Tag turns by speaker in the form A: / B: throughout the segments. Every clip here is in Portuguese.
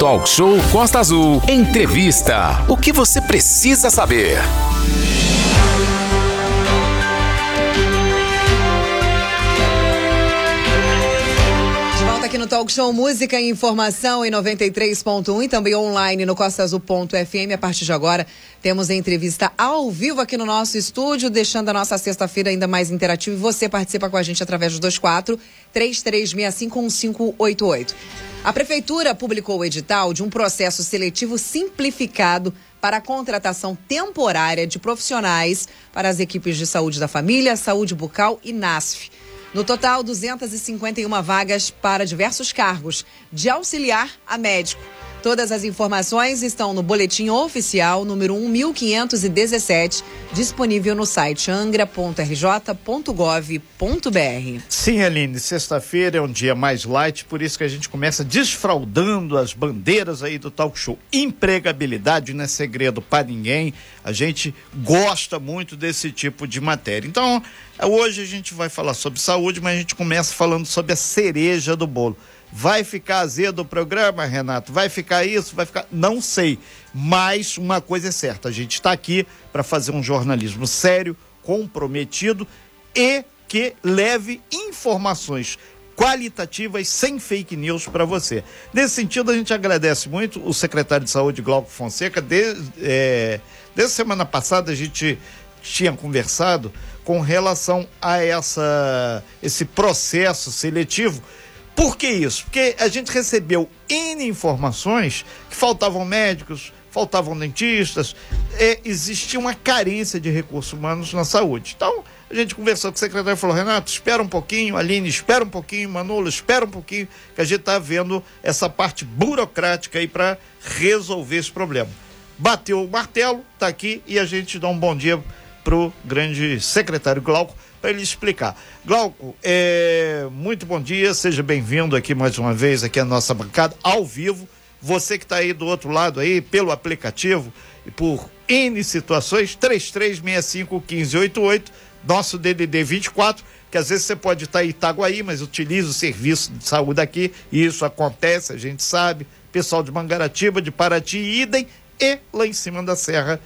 A: Talk Show Costa Azul. Entrevista. O que você precisa saber?
B: Aqui no Talk Show Música e Informação em 93.1 e também online no costaazul.fm. A partir de agora, temos a entrevista ao vivo aqui no nosso estúdio, deixando a nossa sexta-feira ainda mais interativa. E você participa com a gente através do 24 3365 1588. A Prefeitura publicou o edital de um processo seletivo simplificado para a contratação temporária de profissionais para as equipes de saúde da família, saúde bucal e NASF. No total, 251 vagas para diversos cargos, de auxiliar a médico. Todas as informações estão no boletim oficial número 1517, disponível no site angra.rj.gov.br.
C: Sim, Aline, sexta-feira é um dia mais light, por isso que a gente começa desfraudando as bandeiras aí do talk show. Empregabilidade não é segredo para ninguém, a gente gosta muito desse tipo de matéria. Então, hoje a gente vai falar sobre saúde, mas a gente começa falando sobre a cereja do bolo. Vai ficar azedo o programa, Renato? Vai ficar isso? Vai ficar. Não sei. Mas uma coisa é certa: a gente está aqui para fazer um jornalismo sério, comprometido e que leve informações qualitativas sem fake news para você. Nesse sentido, a gente agradece muito o secretário de Saúde, Glauco Fonseca. Desde, é, desde semana passada, a gente tinha conversado com relação a essa, esse processo seletivo por que isso? Porque a gente recebeu N informações que faltavam médicos, faltavam dentistas, é, existia uma carência de recursos humanos na saúde. Então, a gente conversou com o secretário e falou: Renato, espera um pouquinho, Aline, espera um pouquinho, Manolo, espera um pouquinho, que a gente está vendo essa parte burocrática aí para resolver esse problema. Bateu o martelo, está aqui e a gente dá um bom dia pro grande secretário Glauco para ele explicar. Glauco, é, muito bom dia, seja bem-vindo aqui mais uma vez aqui à nossa bancada, ao vivo. Você que está aí do outro lado aí, pelo aplicativo e por N situações, 33651588, nosso DDD 24, que às vezes você pode estar tá em Itaguaí, mas utiliza o serviço de saúde aqui, e isso acontece, a gente sabe. Pessoal de Mangaratiba, de Paraty, idem, e lá em cima da serra,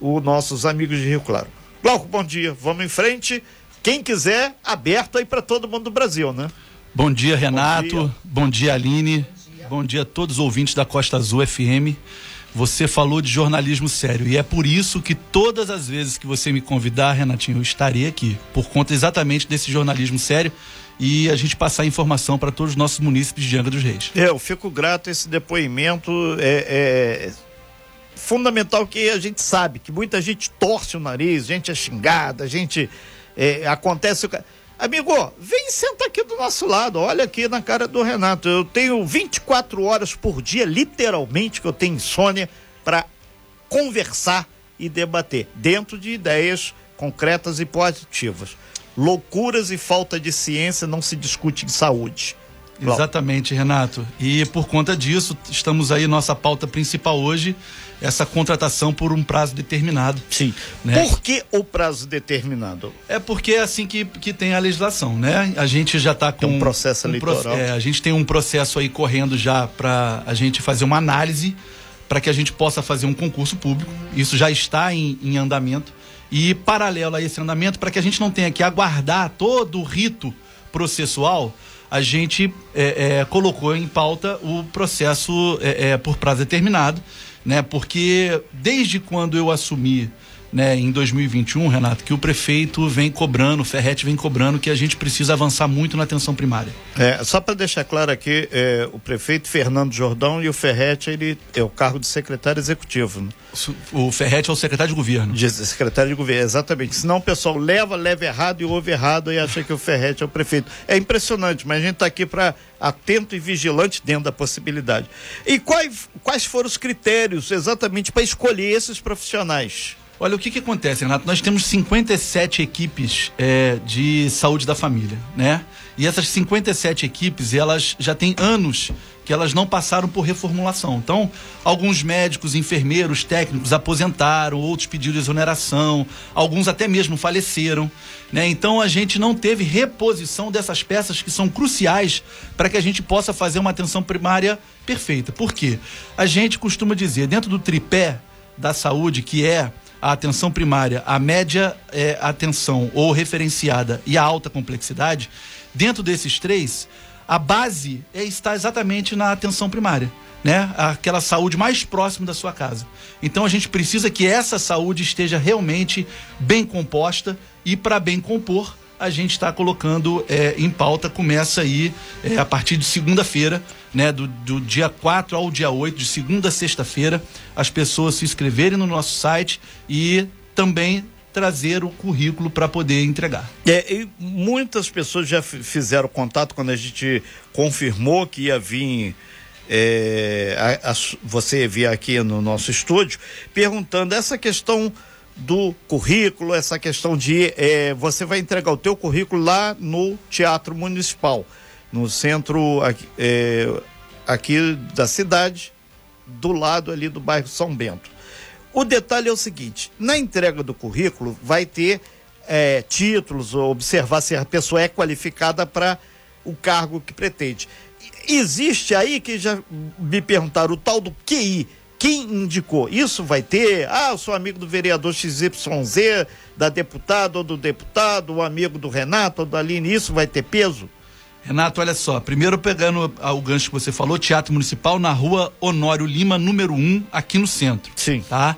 C: os nossos amigos de Rio Claro. Glauco, bom dia. Vamos em frente. Quem quiser, aberto aí para todo mundo do Brasil, né?
D: Bom dia, Renato. Bom dia, bom dia Aline. Bom dia. bom dia a todos os ouvintes da Costa Azul FM. Você falou de jornalismo sério e é por isso que todas as vezes que você me convidar, Renatinho, eu estarei aqui, por conta exatamente desse jornalismo sério e a gente passar informação para todos os nossos munícipes de Angra dos Reis.
C: É, eu fico grato a esse depoimento. É, é, fundamental que a gente sabe que muita gente torce o nariz, gente é xingada, gente é, acontece. Amigo, vem senta aqui do nosso lado, olha aqui na cara do Renato. Eu tenho 24 horas por dia, literalmente, que eu tenho insônia, para conversar e debater, dentro de ideias concretas e positivas. Loucuras e falta de ciência não se discute em saúde.
D: Exatamente, Renato. E por conta disso, estamos aí, nossa pauta principal hoje, essa contratação por um prazo determinado.
C: Sim. Né? Por que o prazo determinado?
D: É porque é assim que, que tem a legislação, né? A gente já está com. Tem
C: um processo um eleitoral. Pro,
D: é, a gente tem um processo aí correndo já para a gente fazer uma análise para que a gente possa fazer um concurso público. Isso já está em, em andamento. E paralelo a esse andamento, para que a gente não tenha que aguardar todo o rito processual a gente é, é, colocou em pauta o processo é, é, por prazo determinado, né? Porque desde quando eu assumi né, em 2021, Renato, que o prefeito vem cobrando, o Ferret vem cobrando que a gente precisa avançar muito na atenção primária.
C: É, só para deixar claro aqui, é, o prefeito Fernando Jordão e o Ferret, ele é o cargo de secretário executivo. Né?
D: O Ferret é o secretário de governo.
C: De, secretário de governo, exatamente. Senão o pessoal leva, leva errado e ouve errado e acha que o Ferret é o prefeito. É impressionante, mas a gente está aqui para atento e vigilante dentro da possibilidade. E quais, quais foram os critérios exatamente para escolher esses profissionais?
D: Olha, o que, que acontece, Renato? Nós temos 57 equipes é, de saúde da família, né? E essas 57 equipes, elas já têm anos que elas não passaram por reformulação. Então, alguns médicos, enfermeiros, técnicos aposentaram, outros pediram exoneração, alguns até mesmo faleceram. Né? Então, a gente não teve reposição dessas peças que são cruciais para que a gente possa fazer uma atenção primária perfeita. Por quê? A gente costuma dizer, dentro do tripé da saúde, que é a atenção primária, a média é, atenção ou referenciada e a alta complexidade, dentro desses três, a base é, está exatamente na atenção primária. Né? Aquela saúde mais próxima da sua casa. Então a gente precisa que essa saúde esteja realmente bem composta e para bem compor, a gente está colocando é, em pauta, começa aí é, a partir de segunda-feira, né, do, do, dia 4 ao dia 8, de segunda a sexta-feira, as pessoas se inscreverem no nosso site e também trazer o currículo para poder entregar.
C: É, e muitas pessoas já fizeram contato quando a gente confirmou que ia vir. É, a, a, você vir aqui no nosso estúdio perguntando essa questão do currículo, essa questão de é, você vai entregar o teu currículo lá no Teatro Municipal, no centro aqui, é, aqui da cidade, do lado ali do bairro São Bento. O detalhe é o seguinte: na entrega do currículo vai ter é, títulos, observar se a pessoa é qualificada para o cargo que pretende. Existe aí que já me perguntaram o tal do QI quem indicou? Isso vai ter? Ah, eu sou amigo do vereador XYZ, da deputada ou do deputado, o amigo do Renato ou da Aline, isso vai ter peso?
D: Renato, olha só, primeiro pegando o gancho que você falou, Teatro Municipal na rua Honório Lima, número 1, aqui no centro.
C: Sim.
D: Tá?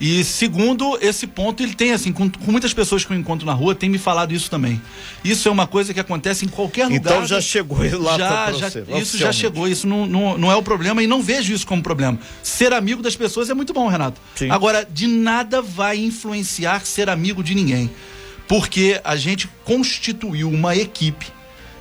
D: E segundo, esse ponto ele tem assim, com, com, muitas pessoas que eu encontro na rua, tem me falado isso também. Isso é uma coisa que acontece em qualquer
C: então
D: lugar.
C: Então já chegou lá
D: já, já você, Isso já chegou, isso não, não, não é o problema e não vejo isso como problema. Ser amigo das pessoas é muito bom, Renato. Sim. Agora, de nada vai influenciar ser amigo de ninguém. Porque a gente constituiu uma equipe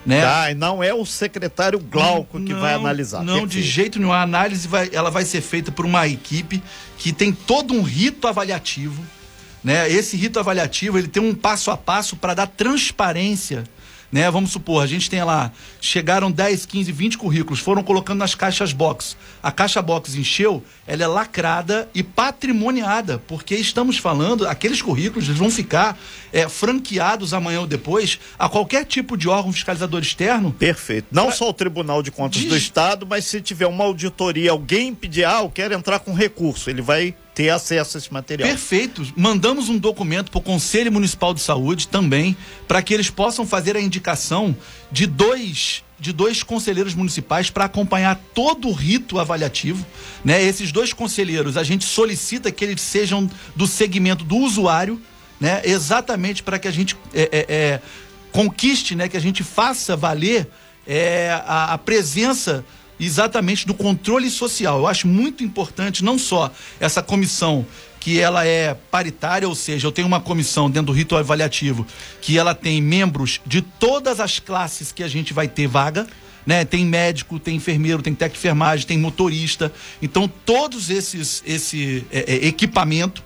D: né?
C: Ah, não é o secretário Glauco que vai analisar.
D: Não, Perfeito. de jeito nenhum. A análise vai, ela vai ser feita por uma equipe que tem todo um rito avaliativo. Né? Esse rito avaliativo ele tem um passo a passo para dar transparência né? Vamos supor, a gente tem lá, chegaram 10, 15, 20 currículos, foram colocando nas caixas box. A caixa box encheu, ela é lacrada e patrimoniada, porque estamos falando, aqueles currículos eles vão ficar é, franqueados amanhã ou depois a qualquer tipo de órgão fiscalizador externo.
C: Perfeito. Não pra... só o Tribunal de Contas do Estado, mas se tiver uma auditoria, alguém pedir, ah, eu quero entrar com recurso, ele vai ter acesso a esse material.
D: Perfeito. Mandamos um documento para o Conselho Municipal de Saúde também, para que eles possam fazer a indicação de dois de dois conselheiros municipais para acompanhar todo o rito avaliativo, né? Esses dois conselheiros, a gente solicita que eles sejam do segmento do usuário, né? Exatamente para que a gente é, é, é, conquiste, né? Que a gente faça valer é, a, a presença exatamente do controle social. Eu acho muito importante não só essa comissão que ela é paritária, ou seja, eu tenho uma comissão dentro do rito avaliativo que ela tem membros de todas as classes que a gente vai ter vaga. Né? Tem médico, tem enfermeiro, tem técnico de enfermagem, tem motorista. Então, todos esses esse é, é, equipamento,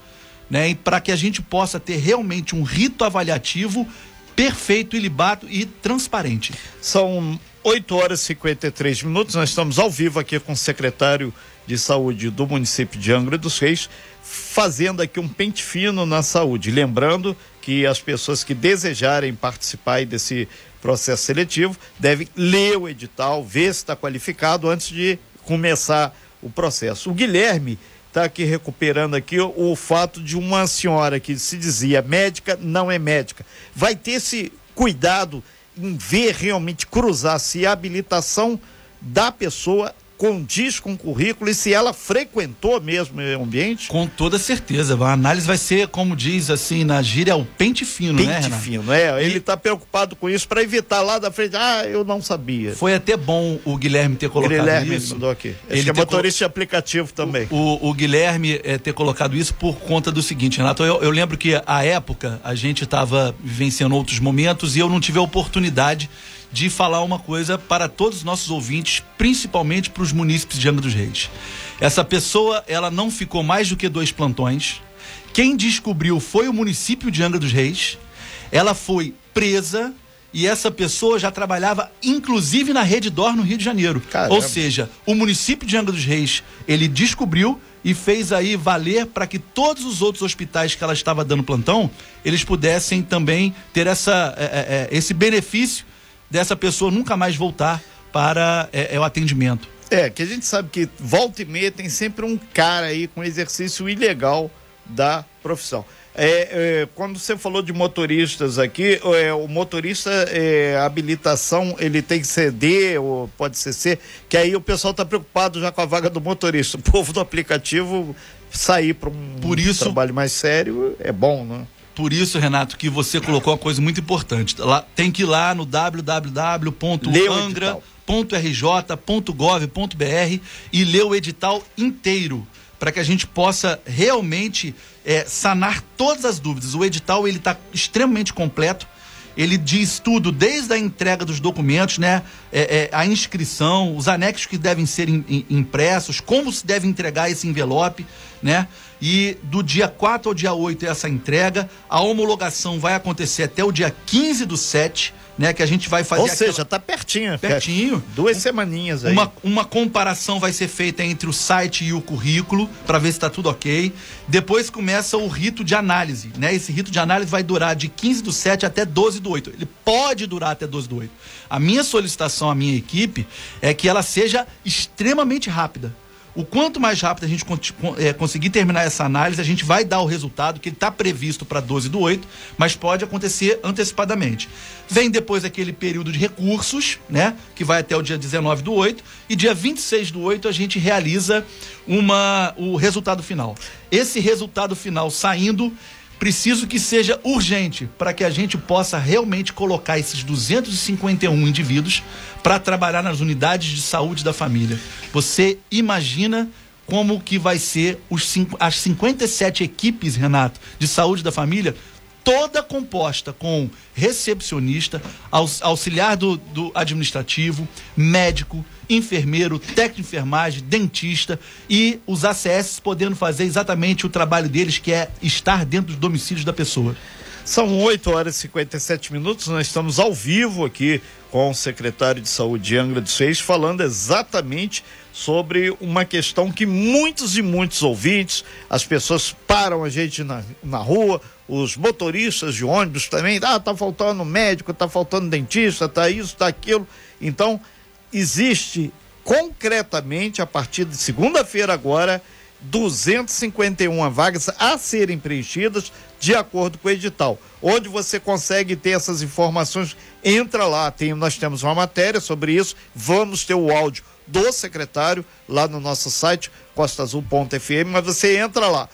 D: né? para que a gente possa ter realmente um rito avaliativo perfeito, ilibato e transparente.
C: São 8 horas e 53 minutos. Nós estamos ao vivo aqui com o secretário de saúde do município de Angra dos Reis, fazendo aqui um pente fino na saúde. Lembrando que as pessoas que desejarem participar desse processo seletivo devem ler o edital, ver se está qualificado antes de começar o processo. O Guilherme está aqui recuperando aqui o, o fato de uma senhora que se dizia médica, não é médica. Vai ter esse cuidado ver realmente cruzar se a habilitação da pessoa condiz com o currículo e se ela frequentou mesmo o ambiente?
D: Com toda certeza. A análise vai ser, como diz assim na gíria, o pente fino,
C: pente
D: né?
C: Pente fino, é. Ele está preocupado com isso para evitar lá da frente. Ah, eu não sabia.
D: Foi até bom o Guilherme ter colocado
C: Guilherme
D: isso.
C: Mandou aqui. Acho ele que é motorista de aplicativo também.
D: O, o, o Guilherme é, ter colocado isso por conta do seguinte, Renato. Eu, eu lembro que à época a gente estava vivenciando outros momentos e eu não tive a oportunidade de falar uma coisa para todos os nossos ouvintes, principalmente para os munícipes de Angra dos Reis. Essa pessoa, ela não ficou mais do que dois plantões, Quem descobriu foi o município de Angra dos Reis. Ela foi presa e essa pessoa já trabalhava inclusive na Rede Dor no Rio de Janeiro.
C: Caramba.
D: Ou seja, o município de Angra dos Reis, ele descobriu e fez aí valer para que todos os outros hospitais que ela estava dando plantão, eles pudessem também ter essa, é, é, é esse benefício dessa pessoa nunca mais voltar para é, é, o atendimento.
C: É, que a gente sabe que volta e meia tem sempre um cara aí com exercício ilegal da profissão. É, é, quando você falou de motoristas aqui, é, o motorista, é, a habilitação, ele tem que ser D ou pode ser C, que aí o pessoal está preocupado já com a vaga do motorista. O povo do aplicativo sair para um
D: Por isso,
C: trabalho mais sério é bom, né?
D: Por isso, Renato, que você colocou uma coisa muito importante. Lá, tem que ir lá no www.angra.rj.gov.br e ler o edital inteiro para que a gente possa realmente é, sanar todas as dúvidas. O edital ele está extremamente completo. Ele diz tudo, desde a entrega dos documentos, né? É, é, a inscrição, os anexos que devem ser in, in, impressos, como se deve entregar esse envelope, né? E do dia 4 ao dia 8 é essa entrega. A homologação vai acontecer até o dia 15 do 7 né? Que a gente vai fazer.
C: Ou seja, tá pertinho.
D: Pertinho.
C: Duas semaninhas aí.
D: Uma, uma comparação vai ser feita entre o site e o currículo para ver se está tudo ok. Depois começa o rito de análise, né? Esse rito de análise vai durar de 15 do 7 até 12 do 8. Ele pode durar até 12 do 8. A minha solicitação à minha equipe é que ela seja extremamente rápida. O quanto mais rápido a gente é, conseguir terminar essa análise, a gente vai dar o resultado que está previsto para 12 do 8, mas pode acontecer antecipadamente. Vem depois aquele período de recursos, né? Que vai até o dia 19 do 8, e dia 26 do 8 a gente realiza uma, o resultado final. Esse resultado final saindo preciso que seja urgente para que a gente possa realmente colocar esses 251 indivíduos para trabalhar nas unidades de saúde da família. Você imagina como que vai ser os as 57 equipes, Renato, de saúde da família toda composta com recepcionista, auxiliar do, do, administrativo, médico, enfermeiro, técnico de enfermagem, dentista e os ACS podendo fazer exatamente o trabalho deles, que é estar dentro dos domicílios da pessoa.
C: São 8 horas e 57 minutos, nós estamos ao vivo aqui com o secretário de Saúde de Angra dos Reis, falando exatamente sobre uma questão que muitos e muitos ouvintes, as pessoas param a gente na, na rua, os motoristas de ônibus também, ah, tá faltando médico, tá faltando dentista, tá isso, tá aquilo. Então, existe concretamente a partir de segunda-feira agora 251 vagas a serem preenchidas de acordo com o edital. Onde você consegue ter essas informações, entra lá. Tem, nós temos uma matéria sobre isso. Vamos ter o áudio do secretário lá no nosso site costaazul.fm, mas você entra lá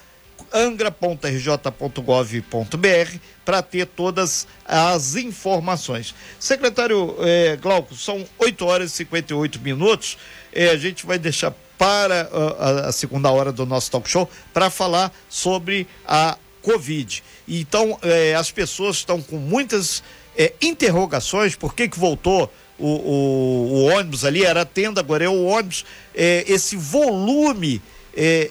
C: angra.rj.gov.br para ter todas as informações. Secretário eh, Glauco, são 8 horas e 58 minutos. Eh, a gente vai deixar para a, a segunda hora do nosso talk show para falar sobre a Covid. Então, eh, as pessoas estão com muitas eh, interrogações, por que que voltou o, o, o, ônibus ali, era tenda, agora é o ônibus, eh, esse volume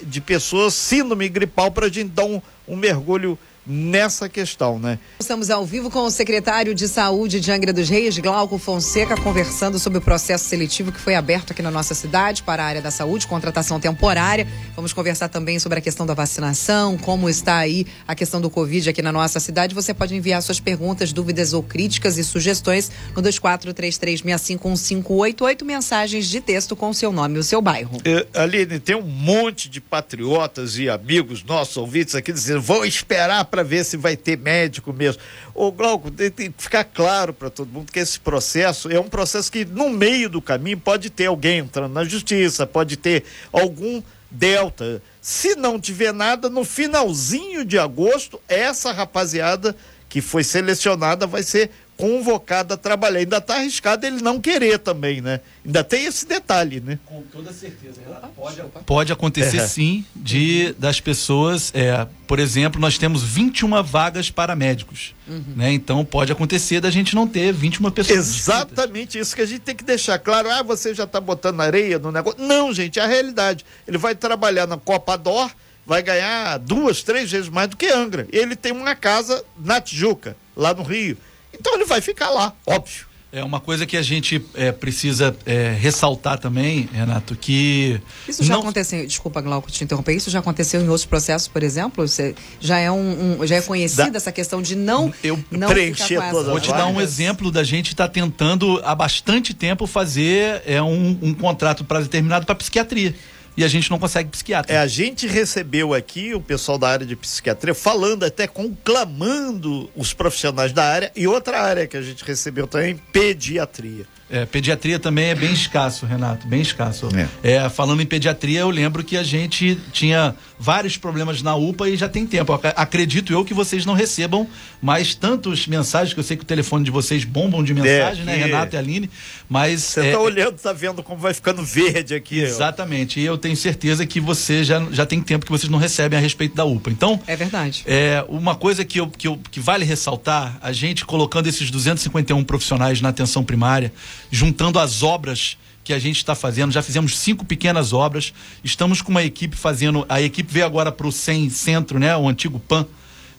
C: de pessoas síndrome gripal para a gente dar um, um mergulho nessa questão, né?
B: Estamos ao vivo com o secretário de Saúde de Angra dos Reis, Glauco Fonseca, conversando sobre o processo seletivo que foi aberto aqui na nossa cidade para a área da saúde, contratação temporária. Vamos conversar também sobre a questão da vacinação, como está aí a questão do Covid aqui na nossa cidade. Você pode enviar suas perguntas, dúvidas ou críticas e sugestões no 2433651588, mensagens de texto com o seu nome e o seu bairro.
C: É, Aline, tem um monte de patriotas e amigos nossos ouvintes aqui dizendo, vou esperar para ver se vai ter médico mesmo. Ô, Glauco, tem que ficar claro para todo mundo que esse processo é um processo que, no meio do caminho, pode ter alguém entrando na justiça, pode ter algum delta. Se não tiver nada, no finalzinho de agosto, essa rapaziada que foi selecionada vai ser convocado a trabalhar. Ainda está arriscado ele não querer também, né? Ainda tem esse detalhe, né?
D: Com toda certeza. Pode, pode acontecer é. sim de das pessoas, é, por exemplo, nós temos 21 vagas para médicos, uhum. né? Então pode acontecer da gente não ter 21 pessoas.
C: Exatamente isso que a gente tem que deixar claro. Ah, você já está botando areia no negócio. Não, gente, é a realidade. Ele vai trabalhar na Copa Dor vai ganhar duas, três vezes mais do que Angra. Ele tem uma casa na Tijuca, lá no Rio. Então ele vai ficar lá, óbvio.
D: É uma coisa que a gente é, precisa é, ressaltar também, Renato, que.
B: Isso já não... aconteceu, desculpa, Glauco, te interromper, isso já aconteceu em outros processos, por exemplo? Você já é um, um já é conhecida da... essa questão de não.
D: Eu
B: não
D: preencher todas Vou te dar um exemplo da gente estar tá tentando há bastante tempo fazer é, um, um contrato para determinado para psiquiatria e a gente não consegue psiquiatra.
C: É, a gente recebeu aqui o pessoal da área de psiquiatria falando, até conclamando os profissionais da área e outra área que a gente recebeu também, pediatria.
D: É, pediatria também é bem escasso, Renato, bem escasso. É. é. falando em pediatria, eu lembro que a gente tinha vários problemas na UPA e já tem tempo. Acredito eu que vocês não recebam mais tantas mensagens, que eu sei que o telefone de vocês bombam de mensagem, é, né, Renato e Aline, mas...
C: Você está é, olhando, está vendo como vai ficando verde aqui.
D: Exatamente, e eu tenho certeza que você já, já tem tempo que vocês não recebem a respeito da UPA. Então...
B: É verdade.
D: É, uma coisa que, eu, que, eu, que vale ressaltar, a gente colocando esses 251 profissionais na atenção primária, juntando as obras que a gente está fazendo. Já fizemos cinco pequenas obras. Estamos com uma equipe fazendo. A equipe veio agora para o CEM Centro, né? O antigo PAN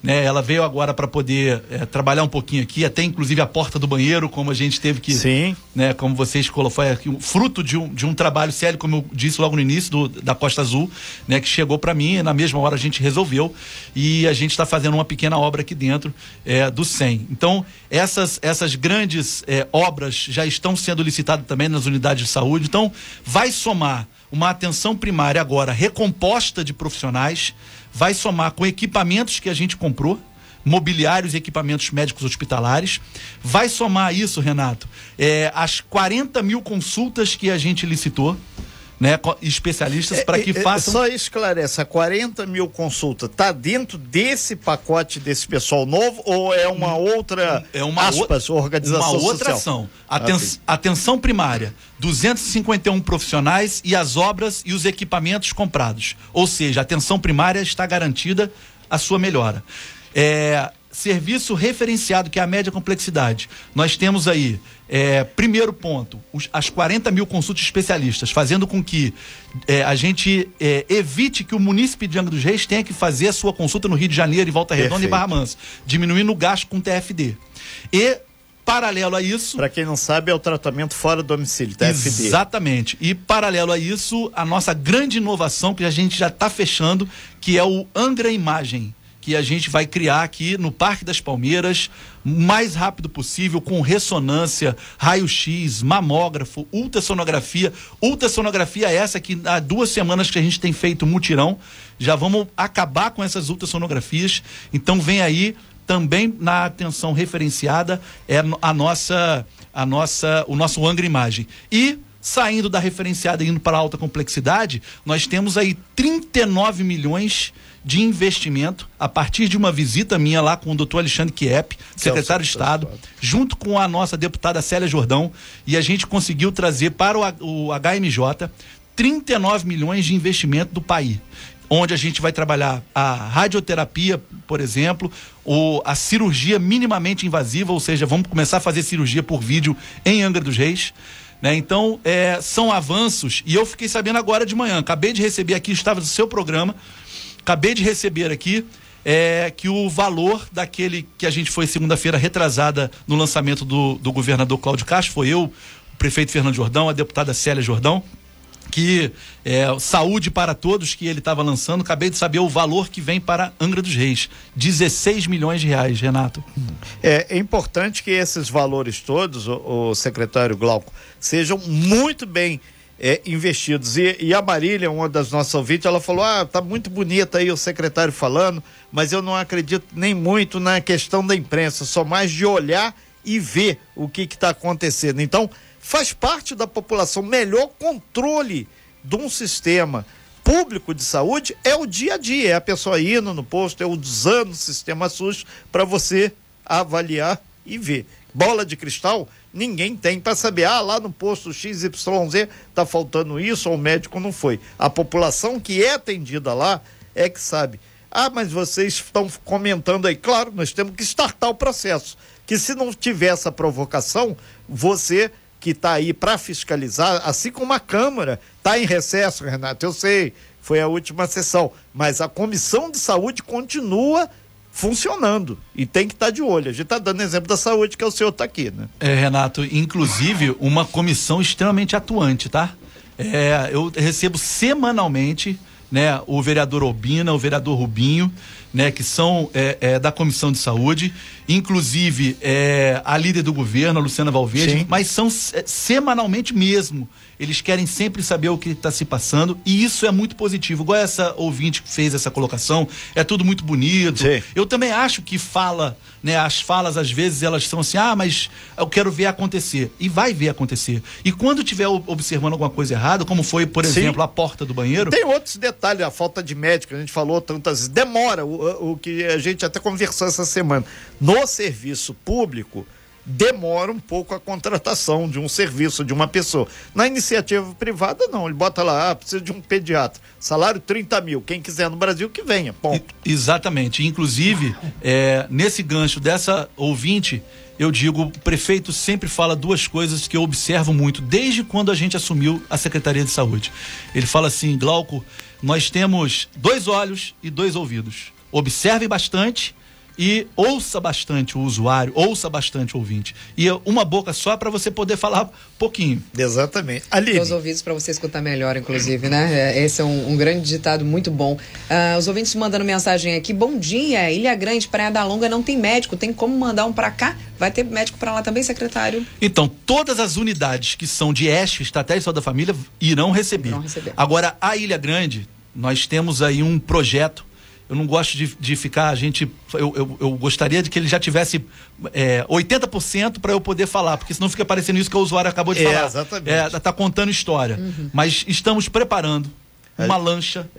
D: né? Ela veio agora para poder é, trabalhar um pouquinho aqui, até inclusive a porta do banheiro, como a gente teve que.
C: Sim.
D: Né, como vocês colocaram, foi fruto de um, de um trabalho sério, como eu disse logo no início, do, da Costa Azul, né? Que chegou para mim, na mesma hora a gente resolveu e a gente está fazendo uma pequena obra aqui dentro é, do SEM. Então, essas, essas grandes é, obras já estão sendo licitadas também nas unidades de saúde. Então, vai somar uma atenção primária agora recomposta de profissionais vai somar com equipamentos que a gente comprou, mobiliários e equipamentos médicos hospitalares. Vai somar isso, Renato, é, as 40 mil consultas que a gente licitou né, especialistas para que é, é, façam.
C: Só esclarece, 40 mil consultas está dentro desse pacote desse pessoal novo ou é uma outra
D: é uma aspas, organização
C: uma outra
D: social? ação. Aten okay. Atenção primária, 251 profissionais e as obras e os equipamentos comprados. Ou seja, a atenção primária está garantida a sua melhora. É, serviço referenciado, que é a média complexidade. Nós temos aí, é, primeiro ponto, os, as 40 mil consultas especialistas, fazendo com que é, a gente é, evite que o munícipe de Angra dos Reis tenha que fazer a sua consulta no Rio de Janeiro e Volta Redonda Perfeito. e Barra Mansa, diminuindo o gasto com TFD. E paralelo a isso.
C: Para quem não sabe, é o tratamento fora do domicílio, TFD.
D: Exatamente. E paralelo a isso, a nossa grande inovação que a gente já está fechando, que é o Angra Imagem que a gente vai criar aqui no Parque das Palmeiras, mais rápido possível, com ressonância, raio-x, mamógrafo, ultrassonografia. Ultrassonografia essa que há duas semanas que a gente tem feito mutirão. Já vamos acabar com essas ultrassonografias. Então vem aí também na atenção referenciada é a nossa a nossa o nosso Angra Imagem. E saindo da referenciada e indo para a alta complexidade, nós temos aí 39 milhões de investimento a partir de uma visita minha lá com o doutor Alexandre Kiep, secretário de Estado, junto com a nossa deputada Célia Jordão, e a gente conseguiu trazer para o, o HMJ 39 milhões de investimento do país onde a gente vai trabalhar a radioterapia, por exemplo, ou a cirurgia minimamente invasiva, ou seja, vamos começar a fazer cirurgia por vídeo em Angra dos Reis. Né? Então, é, são avanços, e eu fiquei sabendo agora de manhã, acabei de receber aqui, estava no seu programa, Acabei de receber aqui é, que o valor daquele que a gente foi segunda-feira retrasada no lançamento do, do governador Cláudio Castro, foi eu, o prefeito Fernando Jordão, a deputada Célia Jordão, que é, saúde para todos que ele estava lançando, acabei de saber o valor que vem para Angra dos Reis, 16 milhões de reais, Renato.
C: É, é importante que esses valores todos, o, o secretário Glauco, sejam muito bem é, investidos. E, e, a Marília, uma das nossas ouvintes, ela falou: ah, tá muito bonita aí o secretário falando, mas eu não acredito nem muito na questão da imprensa, só mais de olhar e ver o que está acontecendo. Então, faz parte da população. Melhor controle de um sistema público de saúde é o dia a dia, é a pessoa indo no posto, é usando o sistema SUS para você avaliar e ver. Bola de cristal ninguém tem para saber, ah, lá no posto XYZ está faltando isso ou o médico não foi. A população que é atendida lá é que sabe. Ah, mas vocês estão comentando aí. Claro, nós temos que startar o processo. Que se não tiver essa provocação, você que está aí para fiscalizar, assim como a Câmara está em recesso, Renato, eu sei, foi a última sessão. Mas a comissão de saúde continua funcionando e tem que estar tá de olho. A gente está dando exemplo da saúde, que é o senhor está aqui, né?
D: É, Renato, inclusive uma comissão extremamente atuante, tá? É, eu recebo semanalmente né, o vereador Obina, o vereador Rubinho, né, que são é, é, da Comissão de Saúde, inclusive é, a líder do governo, a Luciana Valverde, Sim. mas são é, semanalmente mesmo. Eles querem sempre saber o que está se passando e isso é muito positivo. Igual essa ouvinte que fez essa colocação, é tudo muito bonito. Sim. Eu também acho que fala, né? As falas às vezes elas são assim, ah, mas eu quero ver acontecer e vai ver acontecer. E quando tiver observando alguma coisa errada, como foi, por Sim. exemplo, a porta do banheiro.
C: Tem outros detalhes, a falta de médico, a gente falou tantas vezes, demora o, o que a gente até conversou essa semana. No serviço público, demora um pouco a contratação de um serviço de uma pessoa. Na iniciativa privada, não. Ele bota lá, ah, precisa de um pediatra. Salário 30 mil. Quem quiser no Brasil, que venha. Ponto.
D: I, exatamente. Inclusive, é, nesse gancho dessa ouvinte, eu digo, o prefeito sempre fala duas coisas que eu observo muito, desde quando a gente assumiu a Secretaria de Saúde. Ele fala assim, Glauco, nós temos dois olhos e dois ouvidos. Observe bastante e ouça bastante o usuário, ouça bastante o ouvinte. E uma boca só para você poder falar pouquinho.
C: Exatamente. Ali.
B: Os ouvidos para você escutar melhor, inclusive, né? É, esse é um, um grande ditado muito bom. Uh, os ouvintes mandando mensagem aqui. Bom dia, Ilha Grande, Praia da Longa não tem médico. Tem como mandar um para cá? Vai ter médico para lá também, secretário?
D: Então, todas as unidades que são de ESH, Estratégia de Saúde da Família, irão receber. irão receber. Agora, a Ilha Grande, nós temos aí um projeto eu não gosto de, de ficar, a gente. Eu, eu, eu gostaria de que ele já tivesse é, 80% para eu poder falar, porque senão fica parecendo isso que o usuário acabou de é, falar.
C: Exatamente.
D: É, tá contando história. Uhum. Mas estamos preparando uma é. lancha.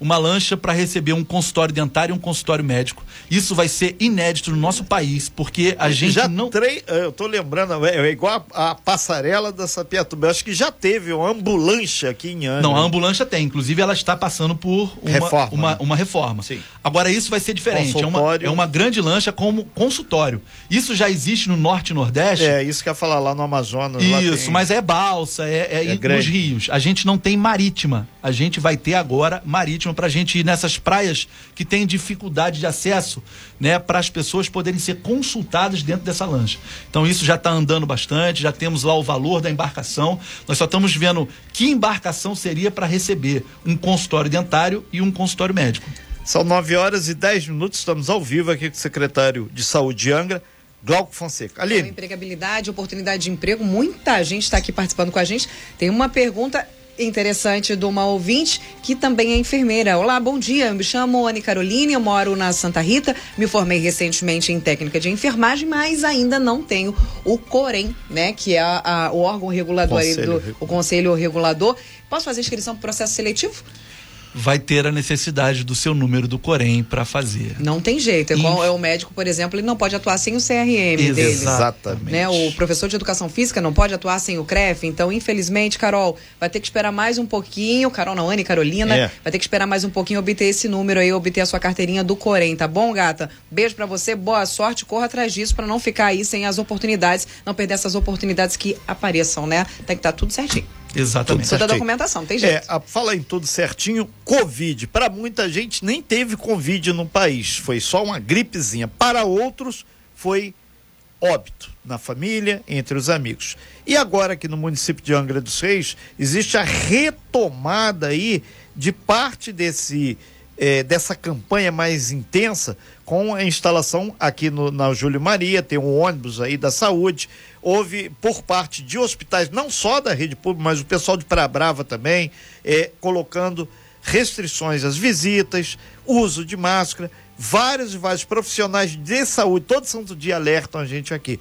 D: Uma lancha para receber um consultório dentário e um consultório médico. Isso vai ser inédito no nosso país, porque a gente
C: já
D: não.
C: Trei, eu tô lembrando, é, é igual a, a passarela da Sapiatubá. Acho que já teve uma ambulância aqui em Ana.
D: Não, a ambulância tem. Inclusive, ela está passando por uma reforma. Uma, né? uma reforma.
C: Sim.
D: Agora, isso vai ser diferente. É uma, é uma grande lancha como consultório. Isso já existe no Norte e Nordeste.
C: É, isso que eu ia falar lá no Amazonas.
D: Isso, mas é balsa, é, é, é nos rios. A gente não tem marítima. A gente vai ter agora marítima para a gente ir nessas praias que tem dificuldade de acesso, né, para as pessoas poderem ser consultadas dentro dessa lancha. Então isso já está andando bastante, já temos lá o valor da embarcação. Nós só estamos vendo que embarcação seria para receber um consultório dentário e um consultório médico.
C: São 9 horas e 10 minutos, estamos ao vivo aqui com o secretário de Saúde de Angra. Glauco Fonseca. Ali.
B: empregabilidade, oportunidade de emprego, muita gente está aqui participando com a gente. Tem uma pergunta interessante de uma ouvinte que também é enfermeira. Olá, bom dia. Eu me chamo Anne Caroline, eu moro na Santa Rita, me formei recentemente em técnica de enfermagem, mas ainda não tenho o COREM, né, que é a, a, o órgão regulador Conselho. do o Conselho Regulador. Posso fazer inscrição para o processo seletivo?
D: Vai ter a necessidade do seu número do Corém para fazer.
B: Não tem jeito. É igual é o médico, por exemplo, ele não pode atuar sem o CRM Ex dele.
C: Exatamente.
B: Né? O professor de educação física não pode atuar sem o CREF. Então, infelizmente, Carol, vai ter que esperar mais um pouquinho. Carol, não, Anne, Carolina, é. vai ter que esperar mais um pouquinho obter esse número aí, obter a sua carteirinha do Corém, tá bom, gata? Beijo para você, boa sorte, corra atrás disso para não ficar aí sem as oportunidades, não perder essas oportunidades que apareçam, né? Tem que estar tá tudo certinho.
D: Exatamente.
B: Toda a documentação, tem jeito.
C: É, fala em tudo certinho, Covid. Para muita gente nem teve Covid no país, foi só uma gripezinha. Para outros, foi óbito na família, entre os amigos. E agora aqui no município de Angra dos Reis, existe a retomada aí de parte desse é, dessa campanha mais intensa com a instalação aqui no, na Júlio Maria, tem um ônibus aí da saúde, houve por parte de hospitais, não só da rede pública, mas o pessoal de Praia Brava também, é, colocando restrições às visitas, uso de máscara, vários e vários profissionais de saúde, todo santo dia alertam a gente aqui.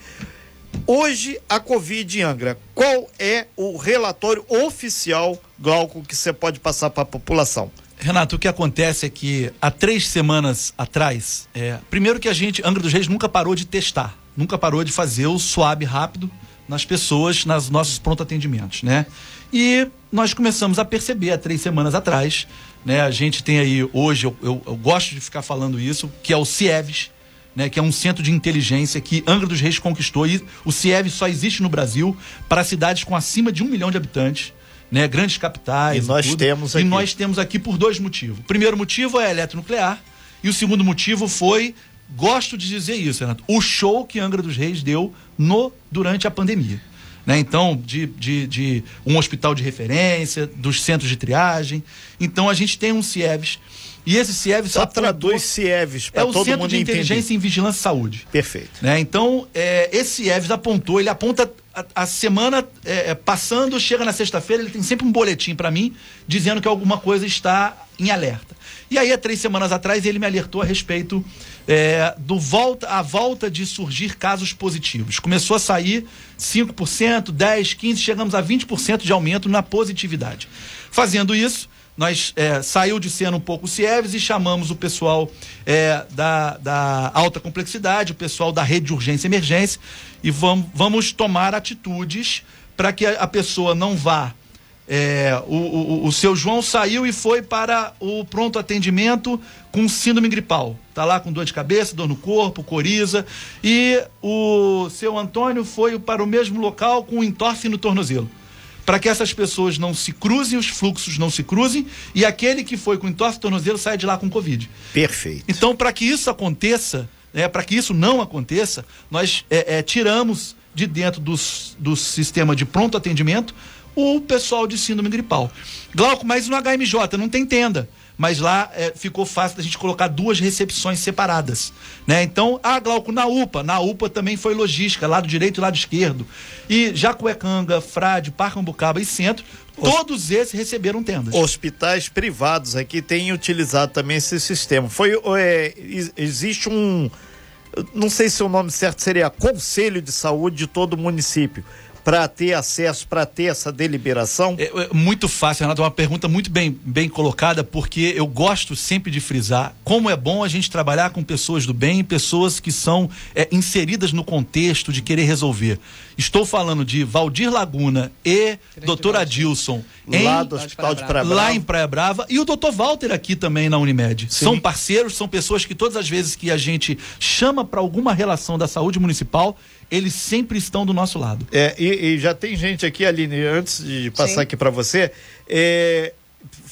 C: Hoje, a Covid em Angra, qual é o relatório oficial, Glauco, que você pode passar para a população?
D: Renato, o que acontece é que há três semanas atrás, é, primeiro que a gente, Angra dos Reis, nunca parou de testar, nunca parou de fazer o suave rápido nas pessoas, nos nossos pronto atendimentos, né? E nós começamos a perceber há três semanas atrás, né? A gente tem aí hoje, eu, eu, eu gosto de ficar falando isso, que é o CIEVES, né, que é um centro de inteligência que Angra dos Reis conquistou. E o CIEV só existe no Brasil para cidades com acima de um milhão de habitantes né? Grandes capitais.
C: E nós
D: tudo.
C: temos
D: E
C: aqui.
D: nós temos aqui por dois motivos. O primeiro motivo é a eletronuclear e o segundo motivo foi, gosto de dizer isso, Renato, o show que Angra dos Reis deu no durante a pandemia. Né? Então, de, de, de um hospital de referência, dos centros de triagem. Então, a gente tem um CIEVS. E esse CIEVS
C: Só traduz CIEVs para
D: é o
C: todo
D: Centro
C: mundo
D: de Inteligência
C: entender.
D: em Vigilância e Saúde.
C: Perfeito.
D: Né? Então, é, esse Eves apontou, ele aponta a, a semana é, é, passando, chega na sexta-feira, ele tem sempre um boletim para mim dizendo que alguma coisa está em alerta. E aí, há três semanas atrás, ele me alertou a respeito é, do volta, a volta de surgir casos positivos. Começou a sair 5%, 10%, 15%, chegamos a 20% de aumento na positividade. Fazendo isso, nós é, saiu de cena um pouco o Cieves e chamamos o pessoal é, da, da alta complexidade, o pessoal da rede de urgência e emergência e vamos, vamos tomar atitudes para que a, a pessoa não vá. É, o, o, o seu João saiu e foi para o pronto atendimento com síndrome gripal. Tá lá com dor de cabeça, dor no corpo, coriza. E o seu Antônio foi para o mesmo local com entorse no tornozelo para que essas pessoas não se cruzem, os fluxos não se cruzem e aquele que foi com entorse tornozelo saia de lá com Covid.
C: Perfeito.
D: Então, para que isso aconteça, né, para que isso não aconteça, nós é, é, tiramos de dentro dos, do sistema de pronto atendimento o pessoal de síndrome gripal. Glauco, mas no HMJ não tem tenda. Mas lá é, ficou fácil da gente colocar duas recepções separadas. Né? Então, ah, Glauco, na UPA. Na UPA também foi logística, lado direito e lado esquerdo. E Jacuecanga, Frade, Parcambucaba e Centro, todos esses receberam tendas.
C: Hospitais privados aqui têm utilizado também esse sistema. Foi, é, ex- existe um, não sei se o nome certo seria Conselho de Saúde de todo o município, para ter acesso, para ter essa deliberação.
D: É, é muito fácil, Renato. É uma pergunta muito bem, bem colocada, porque eu gosto sempre de frisar como é bom a gente trabalhar com pessoas do bem, pessoas que são é, inseridas no contexto de querer resolver. Estou falando de Valdir Laguna e doutor Adilson em,
C: lá do Hospital de Praia
D: lá
C: Brava.
D: em Praia Brava e o doutor Walter aqui também na Unimed. São parceiros, são pessoas que todas as vezes que a gente chama para alguma relação da saúde municipal, eles sempre estão do nosso lado.
C: É, e, e já tem gente aqui, Aline, antes de passar
B: Sim.
C: aqui para você, é,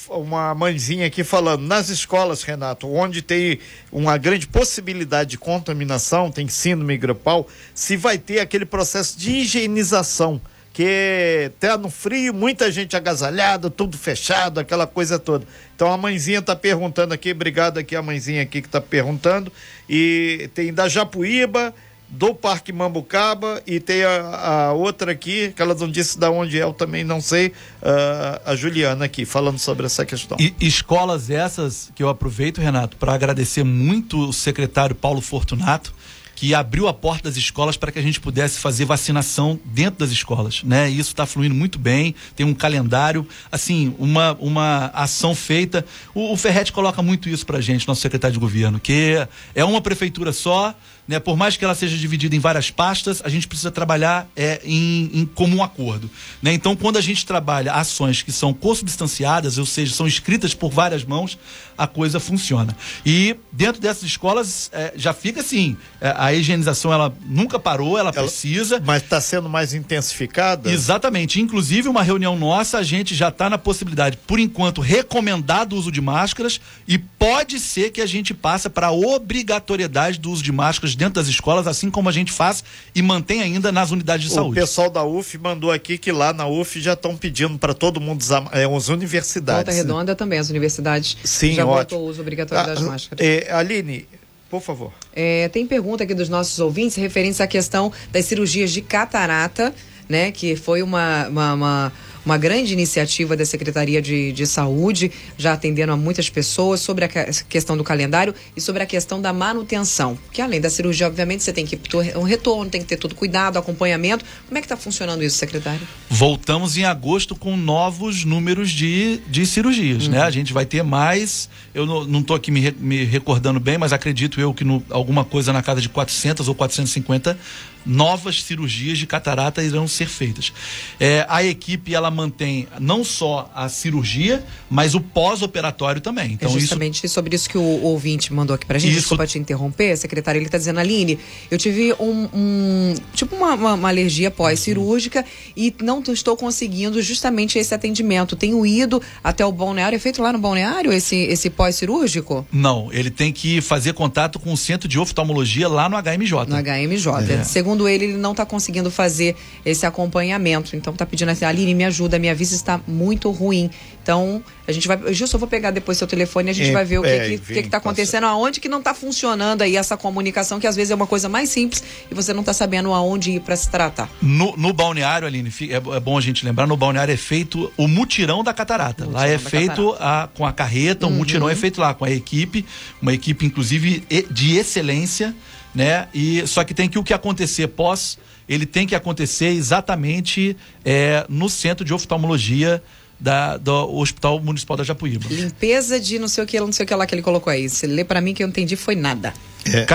C: uma mãezinha aqui falando, nas escolas, Renato, onde tem uma grande possibilidade de contaminação, tem síndrome gripal, se vai ter aquele processo de higienização, que tá no frio, muita gente agasalhada, tudo fechado, aquela coisa toda. Então a mãezinha está perguntando aqui, obrigado aqui a mãezinha aqui que está perguntando, e tem da Japuíba, do Parque Mambucaba e tem a, a outra aqui, que ela não disse de onde é, eu também não sei, ah, a Juliana aqui, falando sobre essa questão.
D: E escolas essas que eu aproveito, Renato, para agradecer muito o secretário Paulo Fortunato, que abriu a porta das escolas para que a gente pudesse fazer vacinação dentro das escolas, né? E isso está fluindo muito bem, tem um calendário, assim, uma, uma ação feita. O, o Ferret coloca muito isso para a gente, nosso secretário de governo, que é uma prefeitura só, né? Por mais que ela seja dividida em várias pastas, a gente precisa trabalhar é, em, em comum acordo, né? Então, quando a gente trabalha ações que são consubstanciadas, ou seja, são escritas por várias mãos, a coisa funciona. E dentro dessas escolas é, já fica assim, é, a higienização ela nunca parou, ela,
C: Ela-
D: precisa.
C: Mas está sendo mais intensificada?
D: Exatamente. Inclusive, uma reunião nossa, a gente já está na possibilidade, por enquanto, recomendado o uso de máscaras e pode ser que a gente passe para a obrigatoriedade do uso de máscaras dentro das escolas, assim como a gente faz e mantém ainda nas unidades de
C: O
D: saúde.
C: pessoal da UF mandou aqui que lá na UF já estão pedindo para todo mundo usar, é, as universidades.
B: Volta Redonda também, as universidades
C: Sim,
B: já
C: ótimo.
B: voltou o uso obrigatório das
C: Ah,
B: máscaras.
C: é, Aline, por favor.
B: É, tem pergunta aqui dos nossos ouvintes referentes à questão das cirurgias de catarata, né? Que foi uma, uma, uma, uma grande iniciativa da Secretaria de, de Saúde, já atendendo a muitas pessoas, sobre a questão do calendário e sobre a questão da manutenção. Que além da cirurgia, obviamente, você tem que ter um retorno, tem que ter todo cuidado, acompanhamento. Como é que está funcionando isso, secretário?
D: Voltamos em agosto com novos números de, de cirurgias, né? A gente vai ter mais, eu não, tô aqui me, me recordando bem, mas acredito eu que no, alguma coisa na casa de 400 ou 450 novas cirurgias de catarata irão ser feitas. É, a equipe ela mantém não só a cirurgia, mas o pós-operatório também. Então,
B: é justamente
D: isso...
B: sobre isso que o, o ouvinte mandou aqui pra gente. Isso... Desculpa te interromper, secretário. Ele está dizendo, Aline, eu tive um, um tipo uma, uma, uma alergia pós-cirúrgica e não estou conseguindo justamente esse atendimento. Tenho ido até o balneário. É feito lá no balneário esse, esse pós-cirúrgico?
D: Não, ele tem que fazer contato com o centro de oftalmologia lá no HMJ.
B: No HMJ. É. Segundo ele, ele não está conseguindo fazer esse acompanhamento. Então está pedindo assim, Aline, me ajuda, minha vista está muito ruim. Então, a gente vai. Gilson, eu vou pegar depois seu telefone e a gente é, vai ver o que, é, que, que, que tá acontecendo, aonde que não está funcionando aí essa comunicação, que às vezes é uma coisa mais simples e você não está sabendo aonde ir para se tratar.
D: No, no balneário, Aline, é, é, bom a gente lembrar, no balneário é feito o mutirão da catarata. Mutirão lá é feito a, com a carreta, uhum. o mutirão é feito lá com a equipe, uma equipe, inclusive, de excelência né? E só que tem que o que acontecer pós, ele tem que acontecer exatamente é, no centro de oftalmologia da, do Hospital Municipal da Japuíba.
B: Limpeza de não sei o que, não sei o que lá que ele colocou aí. Você lê para mim que eu entendi foi nada.
D: É.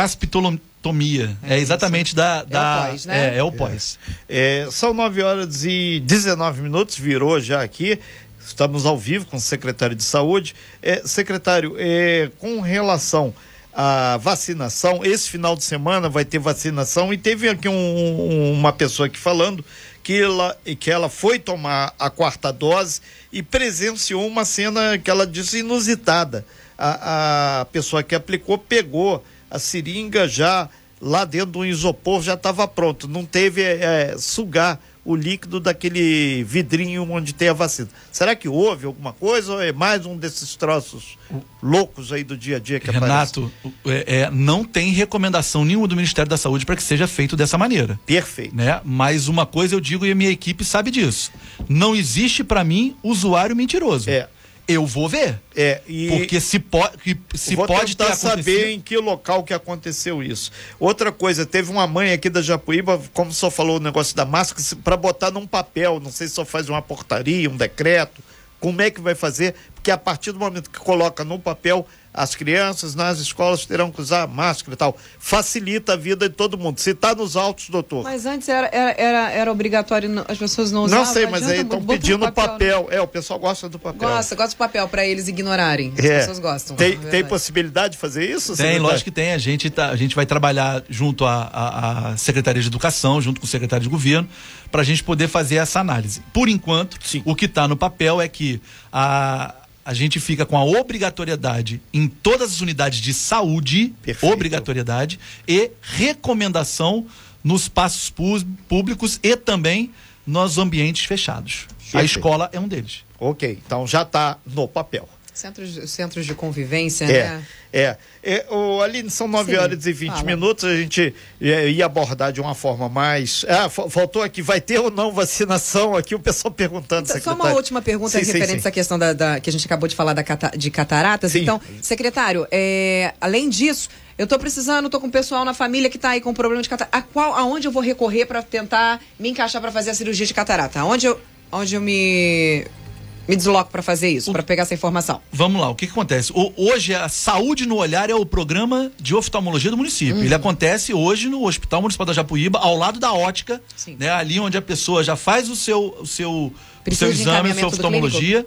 D: É, é exatamente da, da. É o pós, né? É, é o pós.
C: É, são 9 horas e 19 minutos, virou já aqui. Estamos ao vivo com o secretário de Saúde. É, secretário, é, com relação a vacinação. Esse final de semana vai ter vacinação e teve aqui um, uma pessoa aqui falando que ela, que ela foi tomar a quarta dose e presenciou uma cena que ela disse inusitada. A, a pessoa que aplicou pegou a seringa já lá dentro do isopor, já estava pronto. Não teve é, sugar o líquido daquele vidrinho onde tem a vacina. Será que houve alguma coisa ou é mais um desses troços loucos aí do dia a dia que
D: Renato, é, é, não tem recomendação nenhuma do Ministério da Saúde para que seja feito dessa maneira.
C: Perfeito.
D: Né? Mas uma coisa eu digo e a minha equipe sabe disso. Não existe para mim usuário mentiroso.
C: É
D: eu vou ver.
C: É,
D: e porque se, po se
C: vou
D: pode
C: tentar saber em que local que aconteceu isso. Outra coisa, teve uma mãe aqui da Japuíba, como só falou o negócio da máscara, para botar num papel, não sei se só faz uma portaria, um decreto, como é que vai fazer? Porque a partir do momento que coloca no papel, as crianças nas escolas terão que usar máscara e tal. Facilita a vida de todo mundo. Se está nos autos, doutor.
B: Mas antes era, era, era, era obrigatório, as pessoas não usavam.
C: Não sei, mas aí estão pedindo papel. papel. Né? É, o pessoal gosta do papel.
B: Gosta, gosta do papel para eles ignorarem. As
C: é.
B: pessoas gostam.
C: Tem, é tem possibilidade de fazer isso?
D: Tem, lógico que tem. A gente, tá, a gente vai trabalhar junto à, à Secretaria de Educação, junto com o secretário de Governo, para a gente poder fazer essa análise. Por enquanto, Sim. o que está no papel é que a a gente fica com a obrigatoriedade em todas as unidades de saúde, Perfeito. obrigatoriedade e recomendação nos espaços públicos e também nos ambientes fechados. Perfeito. A escola é um deles.
C: Ok, então já está no papel.
B: Centros, centros de convivência,
C: é, né? É. é o, Aline, são 9 Sim, horas e 20 fala. minutos. A gente é, ia abordar de uma forma mais. Ah, faltou aqui, vai ter ou não vacinação aqui? O pessoal perguntando. Então,
B: só uma última pergunta sim, referente sim, à questão da, da, que a gente acabou de falar da cata, de cataratas. Sim. Então, secretário, é, além disso. Eu estou precisando, estou com o pessoal na família que está aí com problema de catarata. A qual, aonde eu vou recorrer para tentar me encaixar para fazer a cirurgia de catarata? Aonde eu, onde eu me me desloco para fazer isso, para pegar essa informação.
D: Vamos lá, o que, que acontece? O, hoje a Saúde no Olhar é o programa de oftalmologia do município. Uhum. Ele acontece hoje no Hospital Municipal da Japuíba, ao lado da ótica, Sim. né? Ali onde a pessoa já faz o seu, o seu, o seu exame, a sua oftalmologia.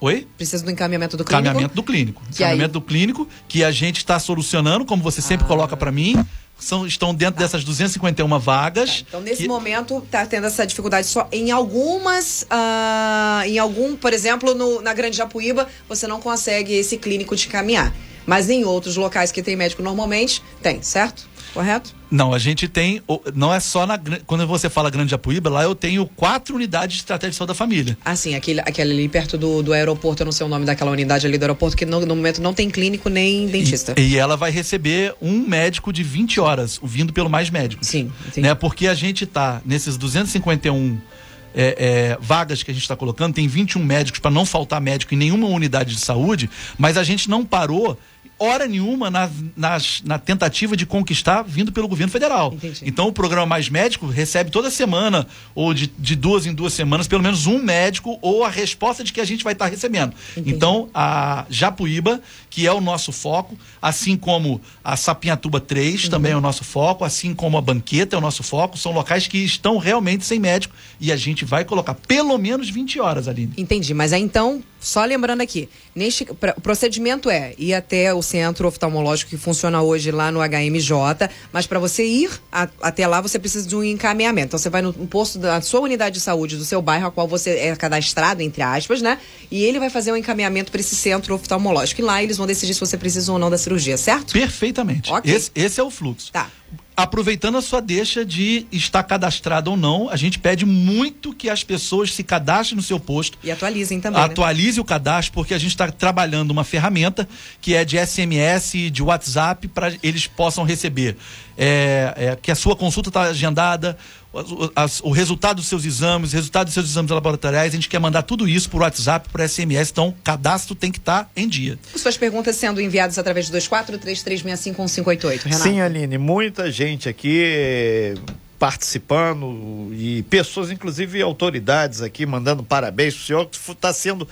D: Oi?
B: Precisa do encaminhamento do clínico.
D: Encaminhamento do clínico. Que encaminhamento aí... do clínico que a gente está solucionando, como você sempre ah. coloca para mim são, estão dentro tá. dessas 251 vagas.
B: Tá. Então, nesse que... momento, está tendo essa dificuldade só em algumas. Uh, em algum, por exemplo, no, na Grande Japuíba, você não consegue esse clínico te caminhar. Mas em outros locais que tem médico normalmente, tem, certo? Correto?
D: Não, a gente tem, não é só na, quando você fala Grande Apuíba, lá eu tenho quatro unidades de estratégia de saúde da família.
B: Ah, sim, aquele, aquele ali perto do, do aeroporto, eu não sei o nome daquela unidade ali do aeroporto, que no, no momento não tem clínico nem dentista.
D: E, e, ela vai receber um médico de 20 horas, vindo pelo mais médico.
B: Sim,
D: entendi. Né? Porque a gente tá nesses 251 é, é, vagas que a gente está colocando, tem 21 médicos para não faltar médico em nenhuma unidade de saúde, mas a gente não parou hora nenhuma na, nas, na tentativa de conquistar vindo pelo governo federal.
B: Entendi.
D: Então o programa Mais Médico recebe toda semana, ou de, de duas em duas semanas, pelo menos um médico ou a resposta de que a gente vai estar recebendo.
B: Entendi.
D: Então a Japuíba, que é o nosso foco, assim como a Sapinhatuba 3
B: Uhum.
D: também é o nosso foco, assim como a Banqueta é o nosso foco, são locais que estão realmente sem médico e a gente vai colocar pelo menos 20 horas ali.
B: Entendi, mas aí então, só lembrando aqui, neste, pra- o procedimento é ir até o centro oftalmológico que funciona hoje lá no HMJ, mas para você ir a- até lá você precisa de um encaminhamento. Então você vai no, no posto da sua unidade de saúde do seu bairro, a qual você é cadastrado, entre aspas, né? E ele vai fazer um encaminhamento para esse centro oftalmológico. E lá eles vão decidir se você precisa ou não da cirurgia, certo?
D: Perfeitamente.
B: Ok.
D: Esse, esse é o fluxo.
B: Tá.
D: Aproveitando a sua deixa de estar cadastrado ou não, a gente pede muito que as pessoas se cadastrem no seu posto.
B: E atualizem também. né?
D: Atualize o cadastro, porque a gente está trabalhando uma ferramenta que é de SMS, de WhatsApp, para eles possam receber. é, é, que a sua consulta está agendada, as- o resultado dos seus exames, o resultado dos seus exames laboratoriais, a gente quer mandar tudo isso por WhatsApp, por SMS, então o cadastro tem que estar em dia.
B: Suas perguntas sendo enviadas através do 2433651588, Renato.
C: Sim, Aline, muita gente aqui eh, participando e pessoas, inclusive autoridades aqui, mandando parabéns para o senhor, que está sendo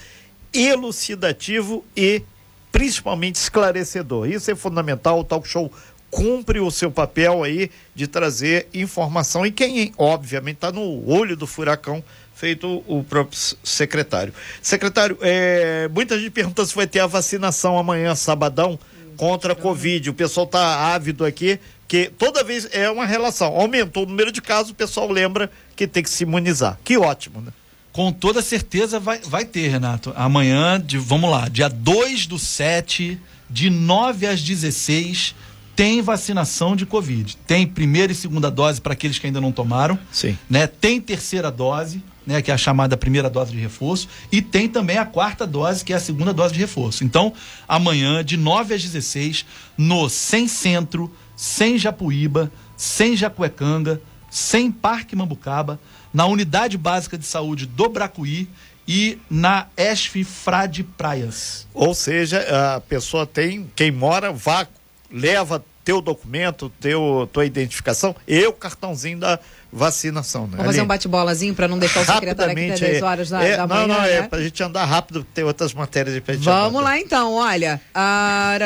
C: elucidativo e principalmente esclarecedor. Isso é fundamental, o talk show cumpre o seu papel aí de trazer informação e quem, obviamente, está no olho do furacão, feito o próprio secretário. Secretário, eh, muita gente pergunta se vai ter a vacinação amanhã, sabadão, contra a Covid. O pessoal está ávido aqui, que toda vez é uma relação. Aumentou o número de casos, o pessoal lembra que tem que se imunizar. Que ótimo, né?
D: Com toda certeza vai, vai ter, Renato. Amanhã, de, vamos lá, dia 2 do 7, de 9 às 16, tem vacinação de Covid. Tem primeira e segunda dose para aqueles que ainda não tomaram.
C: Sim.
D: Né? Tem terceira dose, né? que é a chamada primeira dose de reforço. E tem também a quarta dose, que é a segunda dose de reforço. Então, amanhã, de 9 às 16, no Sem Centro, sem Japuíba, sem Jacuecanga, sem Parque Mambucaba, na Unidade Básica de Saúde do Bracuí e na ESF Frade Praias.
C: Ou seja, a pessoa tem, quem mora, vá, leva teu documento, teu, tua identificação e o cartãozinho da vacinação. Né?
B: Vamos fazer um bate-bolazinho para não deixar o secretário aqui até 10
C: é-
B: horas da,
C: é,
B: da
C: não,
B: manhã,
C: não, é
B: né?
C: pra gente andar rápido, porque tem outras matérias pra gente
B: Vamos
C: andar.
B: lá então, olha. Ah,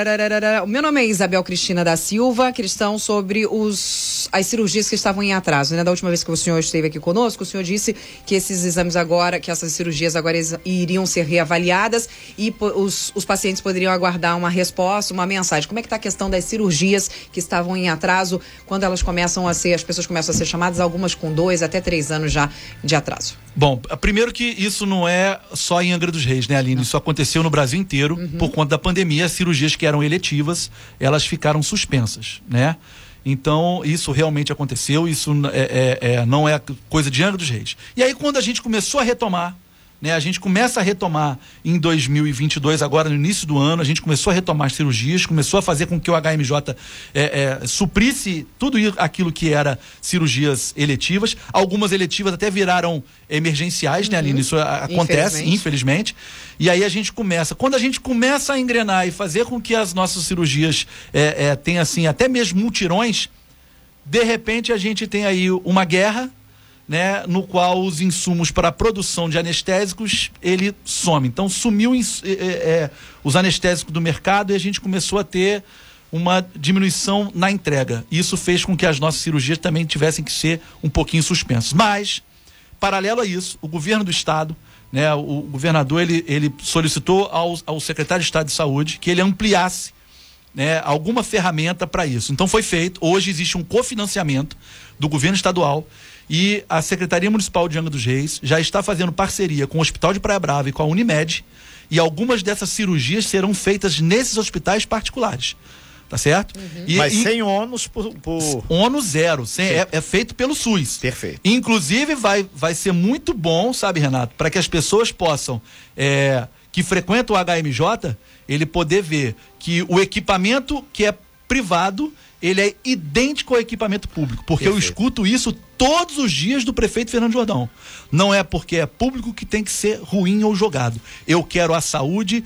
B: o meu nome é Isabel Cristina da Silva, questão sobre os, as cirurgias que estavam em atraso. Né? Da última vez que o senhor esteve aqui conosco, o senhor disse que esses exames agora, que essas cirurgias agora iriam ser reavaliadas e os, os pacientes poderiam aguardar uma resposta, uma mensagem. Como é que está a questão das cirurgias que estavam em atraso, quando elas começam a ser, as pessoas começam a ser chamadas, algumas com dois até três anos já de atraso?
D: Bom, primeiro que isso não é só em Angra dos Reis, né, Aline? Isso aconteceu no Brasil inteiro. Por conta da pandemia, as cirurgias que eram eletivas, elas ficaram suspensas, né? Então, isso realmente aconteceu, isso é, é- é- não é coisa de Angra dos Reis. E aí, quando a gente começou a retomar, né, a gente começa a retomar em 2022, agora no início do ano, a gente começou a retomar as cirurgias, começou a fazer com que o HMJ é, é, suprisse tudo aquilo que era cirurgias eletivas. Algumas eletivas até viraram emergenciais, né, Aline? Isso a- acontece,
B: Infelizmente.
D: infelizmente. E aí a gente começa. Quando a gente começa a engrenar e fazer com que as nossas cirurgias é, é, tenham, assim, até mesmo mutirões, de repente a gente tem aí uma guerra, né, no qual os insumos para a produção de anestésicos ele some. Então sumiu é, é, é, os anestésicos do mercado e a gente começou a ter uma diminuição na entrega. Isso fez com que as nossas cirurgias também tivessem que ser um pouquinho suspensas. Mas paralelo a isso, o governo do estado, né, o governador ele, ele solicitou ao, ao secretário de Estado de Saúde que ele ampliasse né, alguma ferramenta para isso. Então foi feito. Hoje existe um cofinanciamento do governo estadual e a Secretaria Municipal de Angra dos Reis já está fazendo parceria com o Hospital de Praia Brava e com a Unimed e algumas dessas cirurgias serão feitas nesses hospitais particulares. Tá certo? E,
C: Mas
D: e-
C: sem ônus por. por...
D: ONU zero, sem- é, é feito pelo SUS.
C: Perfeito.
D: Inclusive, vai, vai ser muito bom, sabe, Renato, para que as pessoas possam, é, que frequentam o HMJ, ele poder ver que o equipamento que é privado, ele é idêntico ao equipamento público. Porque eu
C: Perfeito.
D: escuto isso todos os dias do prefeito Fernando Jordão. Não é porque é público que tem que ser ruim ou jogado. Eu quero a saúde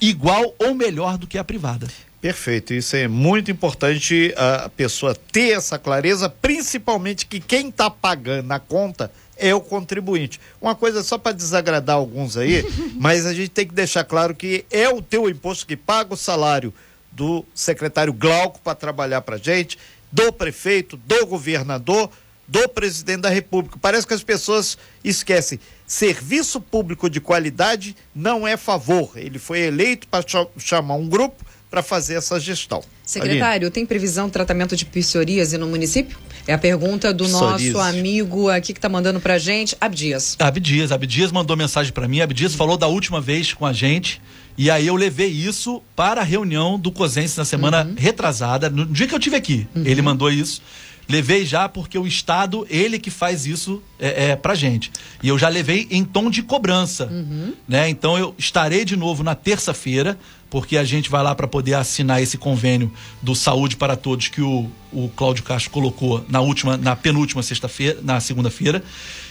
D: igual ou melhor do que a privada.
C: Perfeito, isso é muito importante a pessoa ter essa clareza, principalmente que quem está pagando a conta é o contribuinte. Uma coisa só para desagradar alguns aí, mas a gente tem que deixar claro que é o teu imposto que paga o salário do secretário Glauco para trabalhar para gente, do prefeito, do governador, do presidente da República. Parece que as pessoas esquecem. Serviço público de qualidade não é favor. Ele foi eleito para chamar um grupo para fazer essa gestão.
B: Secretário, Aline. tem previsão de tratamento de psoríase no município? É a pergunta do Psoríase. nosso amigo aqui que está mandando para gente, Abdias.
D: Abdias, Abdias mandou mensagem para mim. Abdias falou da última vez com a gente. E aí eu levei isso para a reunião do COSENSE na semana uhum. retrasada, no dia que eu tive aqui. Uhum. Ele mandou isso. Levei já porque o Estado, ele que faz isso é, é, pra gente. E eu já levei em tom de cobrança. Uhum. Né? Então eu estarei de novo na terça-feira, porque a gente vai lá para poder assinar esse convênio do Saúde para Todos que o, o Cláudio Castro colocou na última, na penúltima sexta-feira, na segunda-feira.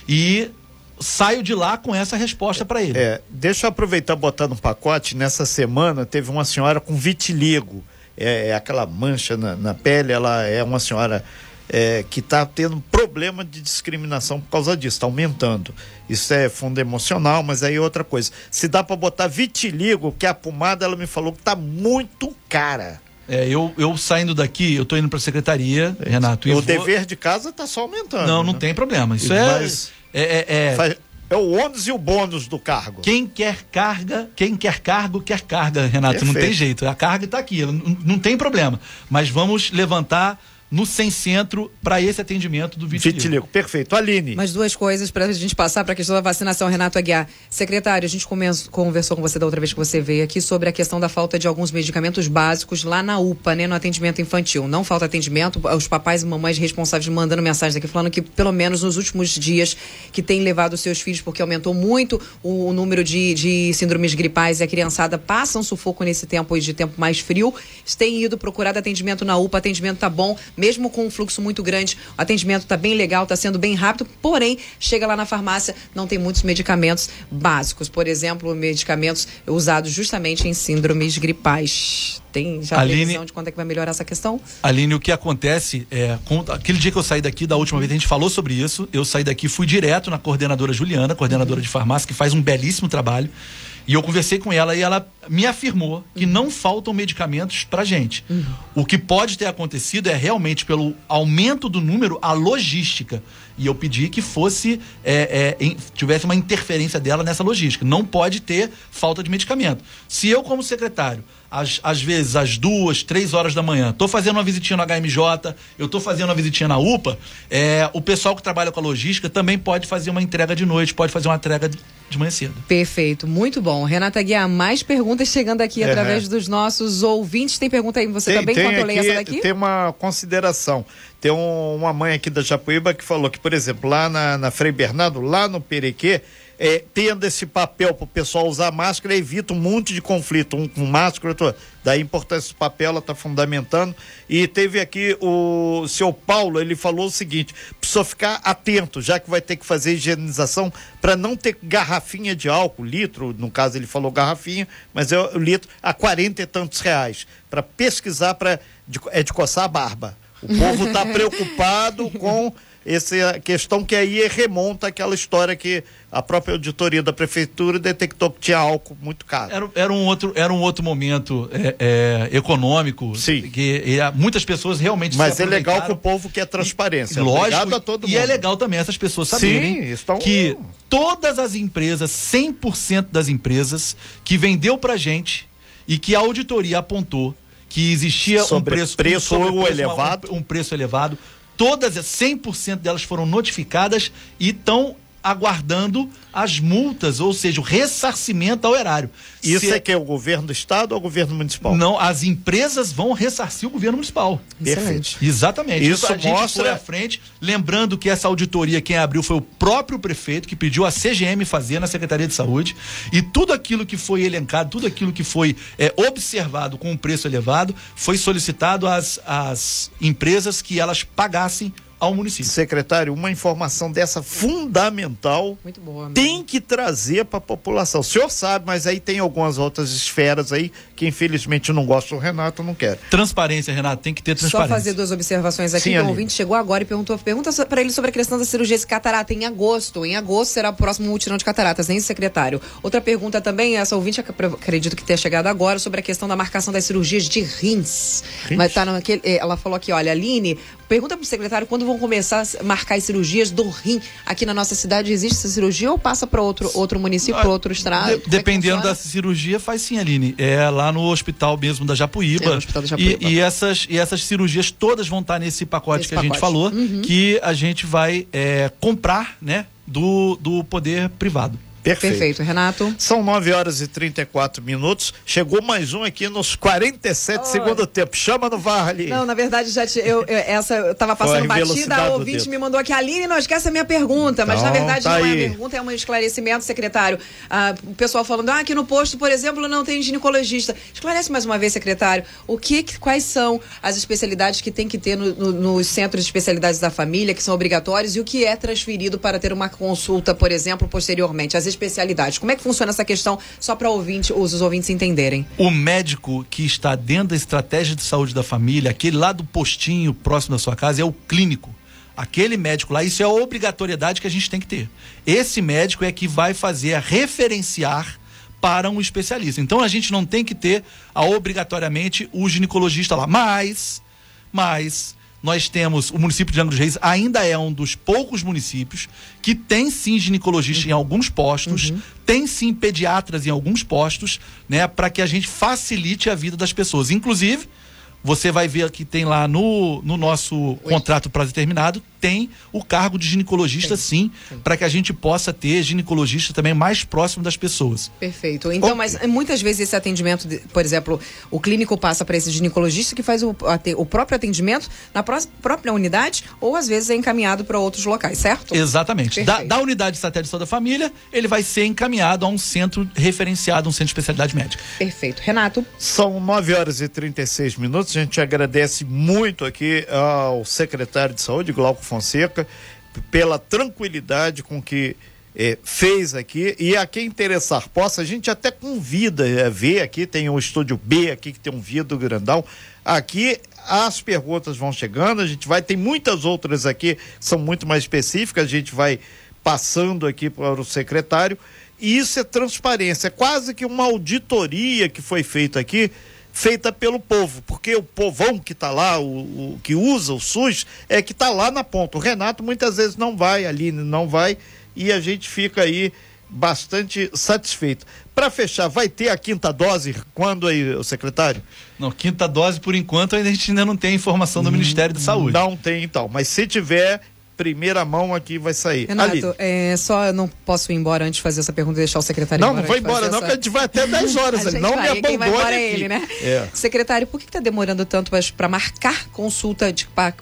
D: E saio de lá com essa resposta para ele.
C: É, deixa eu aproveitar botando um pacote. Nessa semana teve uma senhora com vitiligo. É, é aquela mancha na, na, pele, ela é uma senhora é, que está tendo problema de discriminação por causa disso, está aumentando. Isso é fundo emocional, mas aí outra coisa. Se dá para botar vitiligo, que é a pomada, ela me falou que está muito cara.
D: É, eu, eu saindo daqui, eu estou indo para a secretaria, é. Renato.
C: o vou... dever de casa está só aumentando.
D: Não, não né? tem problema. Isso é, é, é,
C: Faz... é o ônus e o bônus do cargo.
D: Quem quer carga, quem quer cargo, quer carga, Renato. Perfeito. Não tem jeito. A carga está aqui, não, não tem problema. Mas vamos levantar no Sem Centro para esse atendimento do vitiligo. Vitiligo,
C: perfeito. Aline.
B: Mais duas coisas para a gente passar para a questão da vacinação, Renato Aguiar. Secretário, a gente conversou com você da outra vez que você veio aqui sobre a questão da falta de alguns medicamentos básicos lá na UPA, né, no atendimento infantil. Não falta atendimento, os papais e mamães responsáveis mandando mensagem aqui falando que pelo menos nos últimos dias que tem levado seus filhos, porque aumentou muito o, o número de, de síndromes gripais e a criançada passa um sufoco nesse tempo de tempo mais frio, têm ido procurar atendimento na UPA, atendimento tá bom, mesmo com um fluxo muito grande, o atendimento está bem legal, está sendo bem rápido, porém, chega lá na farmácia, não tem muitos medicamentos básicos. Por exemplo, medicamentos usados justamente em síndromes gripais. Tem já Aline, previsão de quando é que vai melhorar essa questão?
D: Aline, o que acontece é, com, aquele dia que eu saí daqui, da última vez a gente falou sobre isso, eu saí daqui, fui direto na coordenadora Juliana, coordenadora uhum. de farmácia, que faz um belíssimo trabalho. E eu conversei com ela e ela me afirmou que não faltam medicamentos para gente. Uhum. O que pode ter acontecido é realmente pelo aumento do número, a logística. E eu pedi que fosse, é, é, tivesse uma interferência dela nessa logística. Não pode ter falta de medicamento. Se eu, como secretário, às, às vezes às duas, três horas da manhã, estou fazendo uma visitinha no HMJ, eu estou fazendo uma visitinha na UPA, é, o pessoal que trabalha com a logística também pode fazer uma entrega de noite, pode fazer uma entrega de, de manhã cedo.
B: Perfeito, muito bom. Renata Guiar, mais perguntas chegando aqui é, através dos nossos ouvintes. Tem pergunta aí você tem, também,
C: tem enquanto aqui, eu leio essa daqui? Tem uma consideração. Tem um, uma mãe aqui da Japuíba que falou que, por exemplo, lá na, na Frei Bernardo, lá no Perequê, é, tendo esse papel para o pessoal usar máscara, evita um monte de conflito, um com máscara, outro. Daí a importância do papel, ela está fundamentando. E teve aqui o seu Paulo, ele falou o seguinte: precisa ficar atento, já que vai ter que fazer higienização, para não ter garrafinha de álcool, litro, no caso ele falou garrafinha, mas é o litro a quarenta e tantos reais. Para pesquisar, para é de coçar a barba. O povo está preocupado com essa questão que aí remonta àquela história que a própria auditoria da prefeitura detectou que tinha álcool muito caro.
D: Era, era um, outro, era um outro momento é, é, econômico.
C: Sim.
D: Que e, muitas pessoas realmente
C: Mas é legal que o povo quer transparência.
D: E, lógico. A todo e é mundo. legal também essas pessoas saberem Sim, estão... que todas as empresas, 100% das empresas que vendeu pra gente e que a auditoria apontou que existia
C: sobre
D: um preço,
C: preço um, elevado.
D: Um, um preço elevado todas, 100% delas foram notificadas e estão aguardando as multas, ou seja, o ressarcimento ao erário.
C: Isso Se... é que é o governo do estado ou o governo municipal?
D: Não, as empresas vão ressarcir o governo municipal.
C: Excelente.
D: Exatamente.
C: Isso a gente mostra... foi
D: à frente, lembrando que essa auditoria quem abriu foi o próprio prefeito que pediu a CGM fazer na Secretaria de Saúde e tudo aquilo que foi elencado, tudo aquilo que foi é, observado com um preço elevado, foi solicitado às, às empresas que elas pagassem ao município.
C: Secretário, uma informação dessa fundamental
B: Muito boa.
C: tem que trazer para a população. O senhor sabe, mas aí tem algumas outras esferas aí que infelizmente não gostam do Renato, não quer.
D: Transparência, Renato, tem que ter
B: Só
D: transparência.
B: fazer duas observações aqui.
C: Sim,
B: o
C: Aline.
B: ouvinte chegou agora e perguntou, pergunta para ele sobre a questão da cirurgia de catarata em agosto. Em agosto será o próximo mutirão de cataratas, hein, secretário? Outra pergunta também, essa ouvinte ac- acredito que tenha chegado agora, sobre a questão da marcação das cirurgias de rins.
C: Rins?
B: Mas tá naquele, eh, ela falou aqui, olha, Aline, pergunta pro secretário quando vão começar a marcar as cirurgias do rim aqui na nossa cidade. Existe essa cirurgia ou passa para outro, outro município, para outro estado?
D: De-
B: é
D: dependendo
B: funciona?
D: da cirurgia, faz sim, Aline. É lá no hospital mesmo da Japuíba.
B: É, no hospital da Japuíba.
D: E, e essas, e essas cirurgias todas vão estar nesse pacote
B: Nesse
D: que a gente
B: pacote.
D: falou,
B: Uhum.
D: que a gente vai é, comprar, né, do, do poder privado.
C: Perfeito.
B: Perfeito, Renato.
C: São 9 horas e 34 minutos. Chegou mais um aqui nos 47
B: Oi.
C: segundo tempo. Chama no VAR ali.
B: Não, na verdade, já te- eu, eu- essa eu tava passando batida, a
C: do
B: ouvinte me mandou aqui, Aline, não esquece a minha pergunta, mas na
C: Então,
B: verdade
C: tá
B: não é
C: aí.
B: a pergunta, é um esclarecimento, secretário. Ah, o pessoal falando, ah, aqui no posto, por exemplo, não tem ginecologista. Esclarece mais uma vez, secretário, o que, que- quais são as especialidades que tem que ter no- no- nos centros de especialidades da família, que são obrigatórios, e o que é transferido para ter uma consulta, por exemplo, posteriormente, as especialidades. Como é que funciona essa questão, só para ouvinte, os, ouvintes entenderem?
D: O médico que está dentro da estratégia de saúde da família, aquele lá do postinho próximo da sua casa, é o clínico. Aquele médico lá, isso é a obrigatoriedade que a gente tem que ter. Esse médico é que vai fazer a referenciar para um especialista. Então a gente não tem que ter a, obrigatoriamente o ginecologista lá. Mas, mas nós temos o município de Angra dos Reis ainda é um dos poucos municípios que tem sim ginecologista em alguns postos, tem sim pediatras em alguns postos, né, para que a gente facilite a vida das pessoas. Inclusive, você vai ver que tem lá no, no nosso contrato prazo determinado, tem o cargo de ginecologista sim, para que a gente possa ter ginecologista também mais próximo das pessoas.
B: Perfeito. Então, mas eh, muitas vezes esse atendimento, de- por exemplo, o clínico passa para esse ginecologista que faz o, o próprio atendimento na pró- própria unidade ou às vezes é encaminhado para outros locais, certo?
D: Exatamente. Da, da unidade de satélite da família, ele vai ser encaminhado a um centro referenciado, um centro de especialidade médica.
B: Perfeito. Renato,
C: São 9 horas e 36 minutos. A gente agradece muito aqui ao secretário de Saúde, Glauco Fonseca, pela tranquilidade com que eh, fez aqui. E a quem interessar possa, a gente até convida a ver aqui. Tem o estúdio B aqui, que tem um vidro grandão. Aqui as perguntas vão chegando, a gente vai. Tem muitas outras aqui são muito mais específicas, a gente vai passando aqui para o secretário. E isso é transparência, é quase que uma auditoria que foi feita aqui, feita pelo povo, porque o povão que está lá, o, o que usa o SUS, é que está lá na ponta. O Renato muitas vezes não vai, a Aline não vai, e a gente fica aí bastante satisfeito. Para fechar, vai ter a quinta dose quando aí, o secretário?
D: Não, quinta dose, por enquanto, a gente ainda não tem informação do Ministério da Saúde.
C: Não tem então, mas se tiver, primeira mão aqui vai sair.
B: Renato, é, só eu não posso ir embora antes de fazer essa pergunta e deixar o secretário
C: Não,
B: embora.
C: não vai embora
B: fazer
C: não,
B: essa-
C: que a gente vai até 10 horas
B: A
C: Não
B: vai,
C: me
B: quem vai embora
C: abandone
B: é ele, né?
C: É.
B: Secretário, por que está demorando tanto para marcar consulta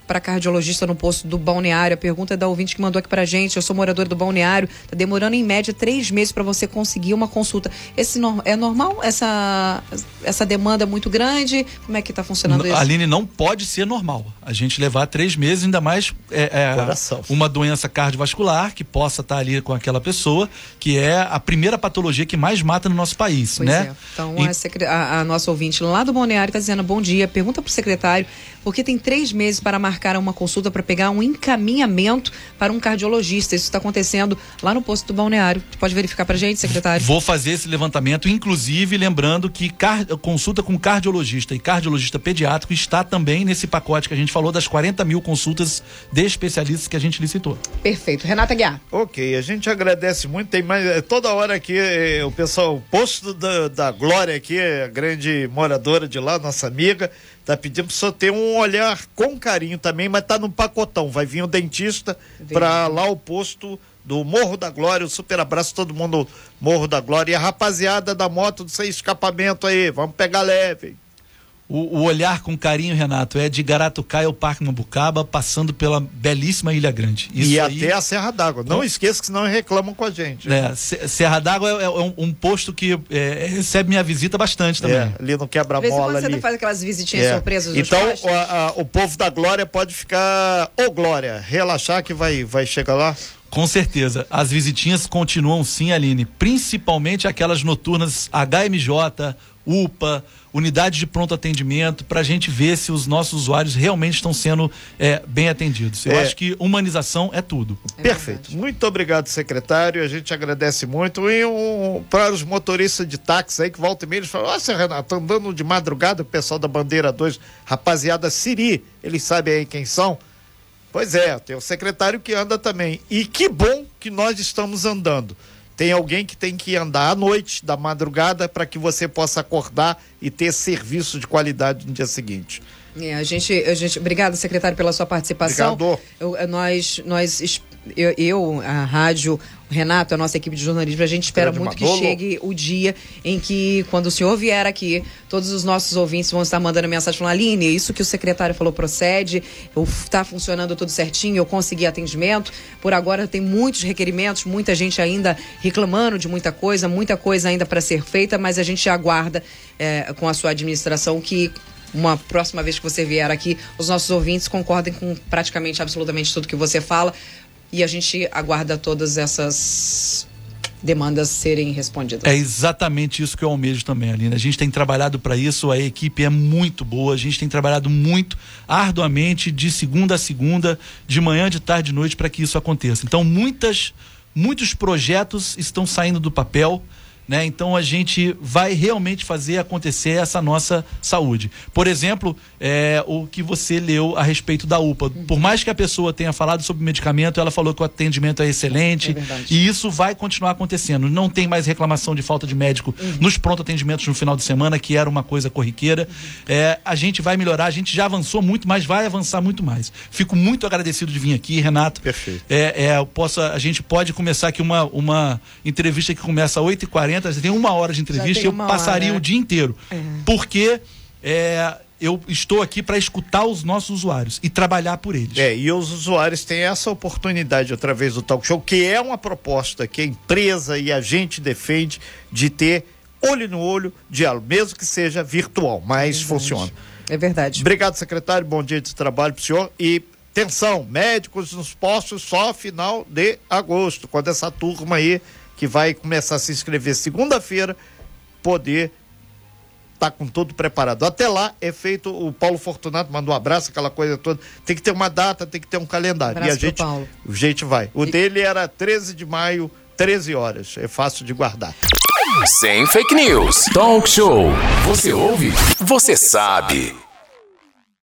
B: para cardiologista no posto do balneário? A pergunta é da ouvinte que mandou aqui pra gente. Eu sou morador do balneário. Está demorando em média três meses para você conseguir uma consulta. Esse nor- é normal essa, essa demanda muito grande? Como é que está funcionando
D: N-
B: isso?
D: Aline, não pode ser normal. A gente levar três meses, ainda mais é, é,
C: Coração.
D: Uma doença cardiovascular que possa estar ali com aquela pessoa, que é a primeira patologia que mais mata no nosso país,
B: Pois
D: né?
B: é. Então,
D: E-
B: a, a- a nossa ouvinte lá do Balneário está dizendo bom dia. Pergunta para o secretário por que tem três meses para marcar uma consulta para pegar um encaminhamento para um cardiologista. Isso está acontecendo lá no posto do Balneário. Pode verificar para gente, secretário?
D: Vou fazer esse levantamento, inclusive lembrando que car- consulta com cardiologista e cardiologista pediátrico está também nesse pacote que a gente falou das 40 mil consultas de especialistas que a gente licitou.
B: Perfeito. Renata Guiar.
C: Ok, a gente agradece muito. Tem mais eh, toda hora aqui eh, o pessoal, o posto da, da Glória aqui, a grande moradora de lá, nossa amiga, tá pedindo para só ter um olhar com carinho também, mas tá no pacotão. Vai vir o dentista para lá o posto do Morro da Glória. Um super abraço todo mundo Morro da Glória e a rapaziada da moto do sem escapamento aí. Vamos pegar leve.
D: O, o, olhar com carinho, Renato, é de Garatucaia ao Parque Mambucaba, passando pela belíssima Ilha Grande.
C: Isso e aí, até a Serra d'Água. Não esqueça que senão reclamam com a gente.
D: É, Serra d'Água é, é um, um, posto que é, recebe minha visita bastante também. É,
C: ali no quebra-mola.
B: Você faz aquelas visitinhas é. surpresas
C: Então, a, a, o povo da Glória pode ficar, ô Glória, relaxar que vai, vai chegar lá.
D: Com certeza. As visitinhas continuam sim, Aline. Principalmente aquelas noturnas HMJ, UPA, unidade de pronto atendimento, para a gente ver se os nossos usuários realmente estão sendo é, bem atendidos. Eu é. acho que humanização é tudo.
C: É Perfeito. Muito obrigado, secretário. A gente agradece muito. E um, para os motoristas de táxi aí que volta e meia, eles falam: Nossa, Renato, andando de madrugada, o pessoal da Bandeira 2, rapaziada Siri, eles sabem aí quem são. Pois é, tem o secretário que anda também. E que bom que nós estamos andando. Tem alguém que tem que andar à noite, da madrugada, para que você possa acordar e ter serviço de qualidade no dia seguinte.
B: É, a gente, a gente, obrigado, secretário, pela sua participação.
C: Obrigado.
B: Eu, nós, nós eu, eu, a rádio, o Renato, a nossa equipe de jornalismo, a gente espera muito que chegue o dia em que, quando o senhor vier aqui, todos os nossos ouvintes vão estar mandando mensagem falando, Aline, isso que o secretário falou procede, está funcionando tudo certinho, eu consegui atendimento. Por agora tem muitos requerimentos, muita gente ainda reclamando de muita coisa, muita coisa ainda para ser feita, mas a gente aguarda é, com a sua administração que uma próxima vez que você vier aqui, os nossos ouvintes concordem com praticamente absolutamente tudo que você fala e a gente aguarda todas essas demandas serem respondidas.
D: É exatamente isso que eu almejo também, Aline. A gente tem trabalhado para isso, a equipe é muito boa, a gente tem trabalhado muito arduamente de segunda a segunda, de manhã, de tarde, de noite para que isso aconteça. Então, muitas muitos projetos estão saindo do papel né? Então a gente vai realmente fazer acontecer essa nossa saúde. Por exemplo, é, o que você leu a respeito da UPA. Por mais que a pessoa tenha falado sobre medicamento, ela falou que o atendimento é excelente é e isso vai continuar acontecendo. Não tem mais reclamação de falta de médico uhum. nos pronto atendimentos no final de semana, que era uma coisa corriqueira. Uhum. É, a gente vai melhorar, a gente já avançou muito, mas vai avançar muito mais. Fico muito agradecido de vir aqui, Renato.
C: Perfeito.
D: É, é, posso, a gente pode começar aqui uma, uma entrevista que começa às 8h40 você tem uma hora de entrevista e eu passaria hora. o dia inteiro. É. Porque é, eu estou aqui para escutar os nossos usuários e trabalhar por eles.
C: É, e os usuários têm essa oportunidade através do talk show, que é uma proposta que a empresa e a gente defende de ter olho no olho, diálogo, mesmo que seja virtual, mas é funciona.
B: É verdade.
C: Obrigado, secretário. Bom dia de trabalho para o senhor. E atenção, médicos nos postos só final de agosto, quando essa turma aí que vai começar a se inscrever segunda-feira, poder estar tá com tudo preparado. Até lá é feito, o Paulo Fortunato mandou um abraço, aquela coisa toda. Tem que ter uma data, tem que ter um calendário.
B: Abraço
C: e a gente,
B: Paulo.
C: a gente vai. O e... dele era 13 de maio, 13 horas. É fácil de guardar.
A: Sem fake news. Talk show. Você ouve? Você sabe.